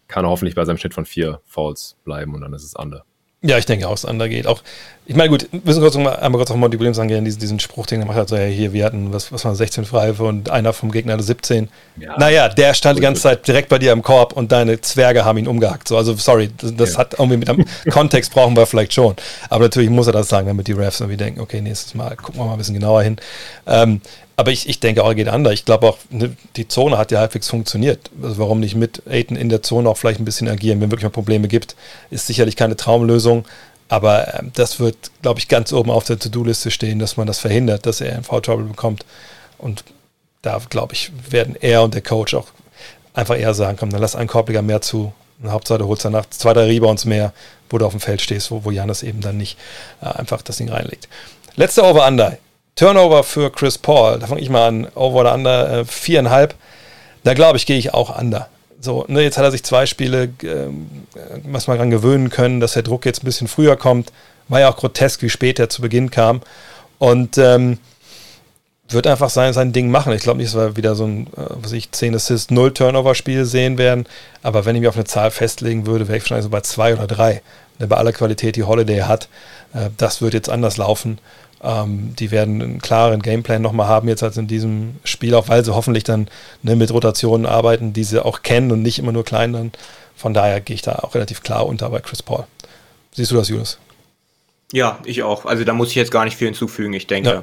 kann er hoffentlich bei seinem Schnitt von vier Fouls bleiben und dann ist es under. Ja, ich denke auch, es geht. Auch, ich meine, gut, wir müssen kurz mal, einmal kurz auf Monty Williams angehen, diesen, diesen Spruch, den er gemacht hat, so, ja, hier, wir hatten, was, was waren 16 Freiwürfe und einer vom Gegner hatte 17. Ja. Naja, der stand die ganze Zeit direkt bei dir im Korb und deine Zwerge haben ihn umgehackt. So, also, sorry, das, das ja. hat irgendwie mit dem Kontext brauchen wir vielleicht schon. Aber natürlich muss er das sagen, damit die Refs irgendwie denken, okay, nächstes Mal gucken wir mal ein bisschen genauer hin. Ähm, aber ich, ich denke auch, er geht anders. Ich glaube auch, ne, die Zone hat ja halbwegs funktioniert. Also warum nicht mit Aiden in der Zone auch vielleicht ein bisschen agieren, wenn wirklich mal Probleme gibt, ist sicherlich keine Traumlösung. Aber ähm, das wird, glaube ich, ganz oben auf der To-Do-Liste stehen, dass man das verhindert, dass er Foul-Trouble bekommt. Und da, glaube ich, werden er und der Coach auch einfach eher sagen, komm, dann lass einen Korbliger mehr zu. Und Hauptsache, du holst danach zwei, drei Rebounds mehr, wo du auf dem Feld stehst, wo, wo Janis eben dann nicht äh, einfach das Ding reinlegt. Letzter Over-Under. Turnover für Chris Paul, da fange ich mal an, over oder under, äh, viereinhalb. Da glaube ich, gehe ich auch under. So, ne, jetzt hat er sich zwei Spiele, äh, was man dran gewöhnen können, dass der Druck jetzt ein bisschen früher kommt. War ja auch grotesk, wie spät er zu Beginn kam. Und ähm, wird einfach sein, sein Ding machen. Ich glaube nicht, dass wir wieder so ein, äh, was ich, 10 Assist, 0 Turnover-Spiel sehen werden. Aber wenn ich mich auf eine Zahl festlegen würde, wäre ich wahrscheinlich so bei 2 oder 3 bei aller Qualität, die Holiday hat. Äh, das wird jetzt anders laufen. Ähm, die werden einen klaren Gameplan nochmal haben, jetzt als in diesem Spiel, auch weil sie hoffentlich dann ne, mit Rotationen arbeiten, die sie auch kennen und nicht immer nur klein dann. Von daher gehe ich da auch relativ klar unter bei Chris Paul. Siehst du das, Julius? Ja, ich auch. Also da muss ich jetzt gar nicht viel hinzufügen. Ich denke, ja.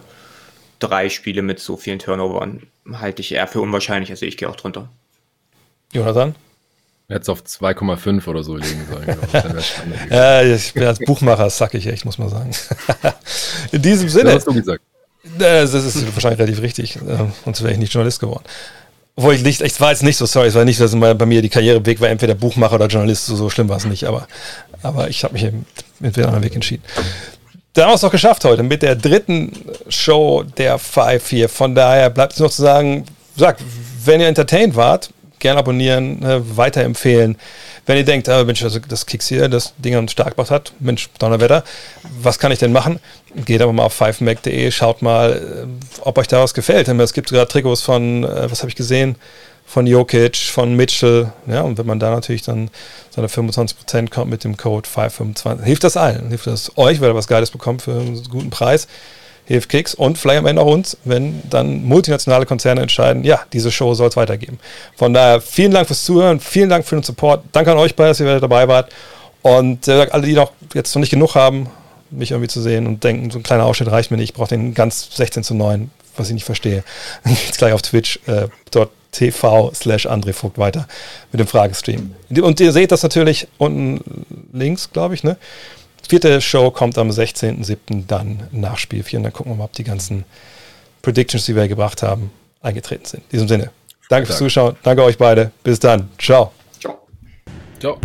drei Spiele mit so vielen Turnovern halte ich eher für unwahrscheinlich. Also ich gehe auch drunter. Jonathan? Hätte es auf 2,5 oder so legen sollen. ja, ich bin als Buchmacher sackig, echt, muss man sagen. In diesem Sinne. Das hast du gesagt. Das ist wahrscheinlich relativ richtig. Äh, sonst wäre ich nicht Journalist geworden. Obwohl ich nicht, ich war jetzt nicht so, sorry, es war nicht, dass bei mir die Karriereweg war, entweder Buchmacher oder Journalist, so, so schlimm war es nicht, aber, aber ich habe mich eben mit einem anderen Weg entschieden. Dann haben wir es doch geschafft heute mit der dritten Show der Five hier. Von daher bleibt es noch zu sagen, sagt, wenn ihr entertained wart, gerne abonnieren, ne, weiterempfehlen. Wenn ihr denkt, ah, Mensch, also das Kicks hier, das Ding an Starkbach hat, Mensch, Donnerwetter, was kann ich denn machen? Geht aber mal auf 5mac.de, schaut mal, äh, ob euch da was gefällt. Es gibt sogar Trikots von, äh, was habe ich gesehen? Von Jokic, von Mitchell. Ja, und wenn man da natürlich dann seine 25% kommt mit dem Code 525, hilft das allen. Hilft das euch, weil ihr was Geiles bekommt für einen guten Preis hilft Kicks und vielleicht am Ende auch uns, wenn dann multinationale Konzerne entscheiden, ja, diese Show soll es weitergeben. Von daher vielen Dank fürs Zuhören, vielen Dank für den Support. Danke an euch beide, dass ihr dabei wart. Und äh, alle, die noch jetzt noch nicht genug haben, mich irgendwie zu sehen und denken, so ein kleiner Ausschnitt reicht mir nicht, ich brauche den ganz 16 zu 9, was ich nicht verstehe. Geht's gleich auf Twitch. Äh, twitch.tv slash André Vogt weiter mit dem Fragestream. Und ihr seht das natürlich unten links, glaube ich, ne? Vierte Show kommt am 16.07. dann nach Spiel 4. Und dann gucken wir mal, ob die ganzen Predictions, die wir gebracht haben, eingetreten sind. In diesem Sinne, danke fürs Zuschauen. Danke euch beide. Bis dann. Ciao. Ciao. Ciao.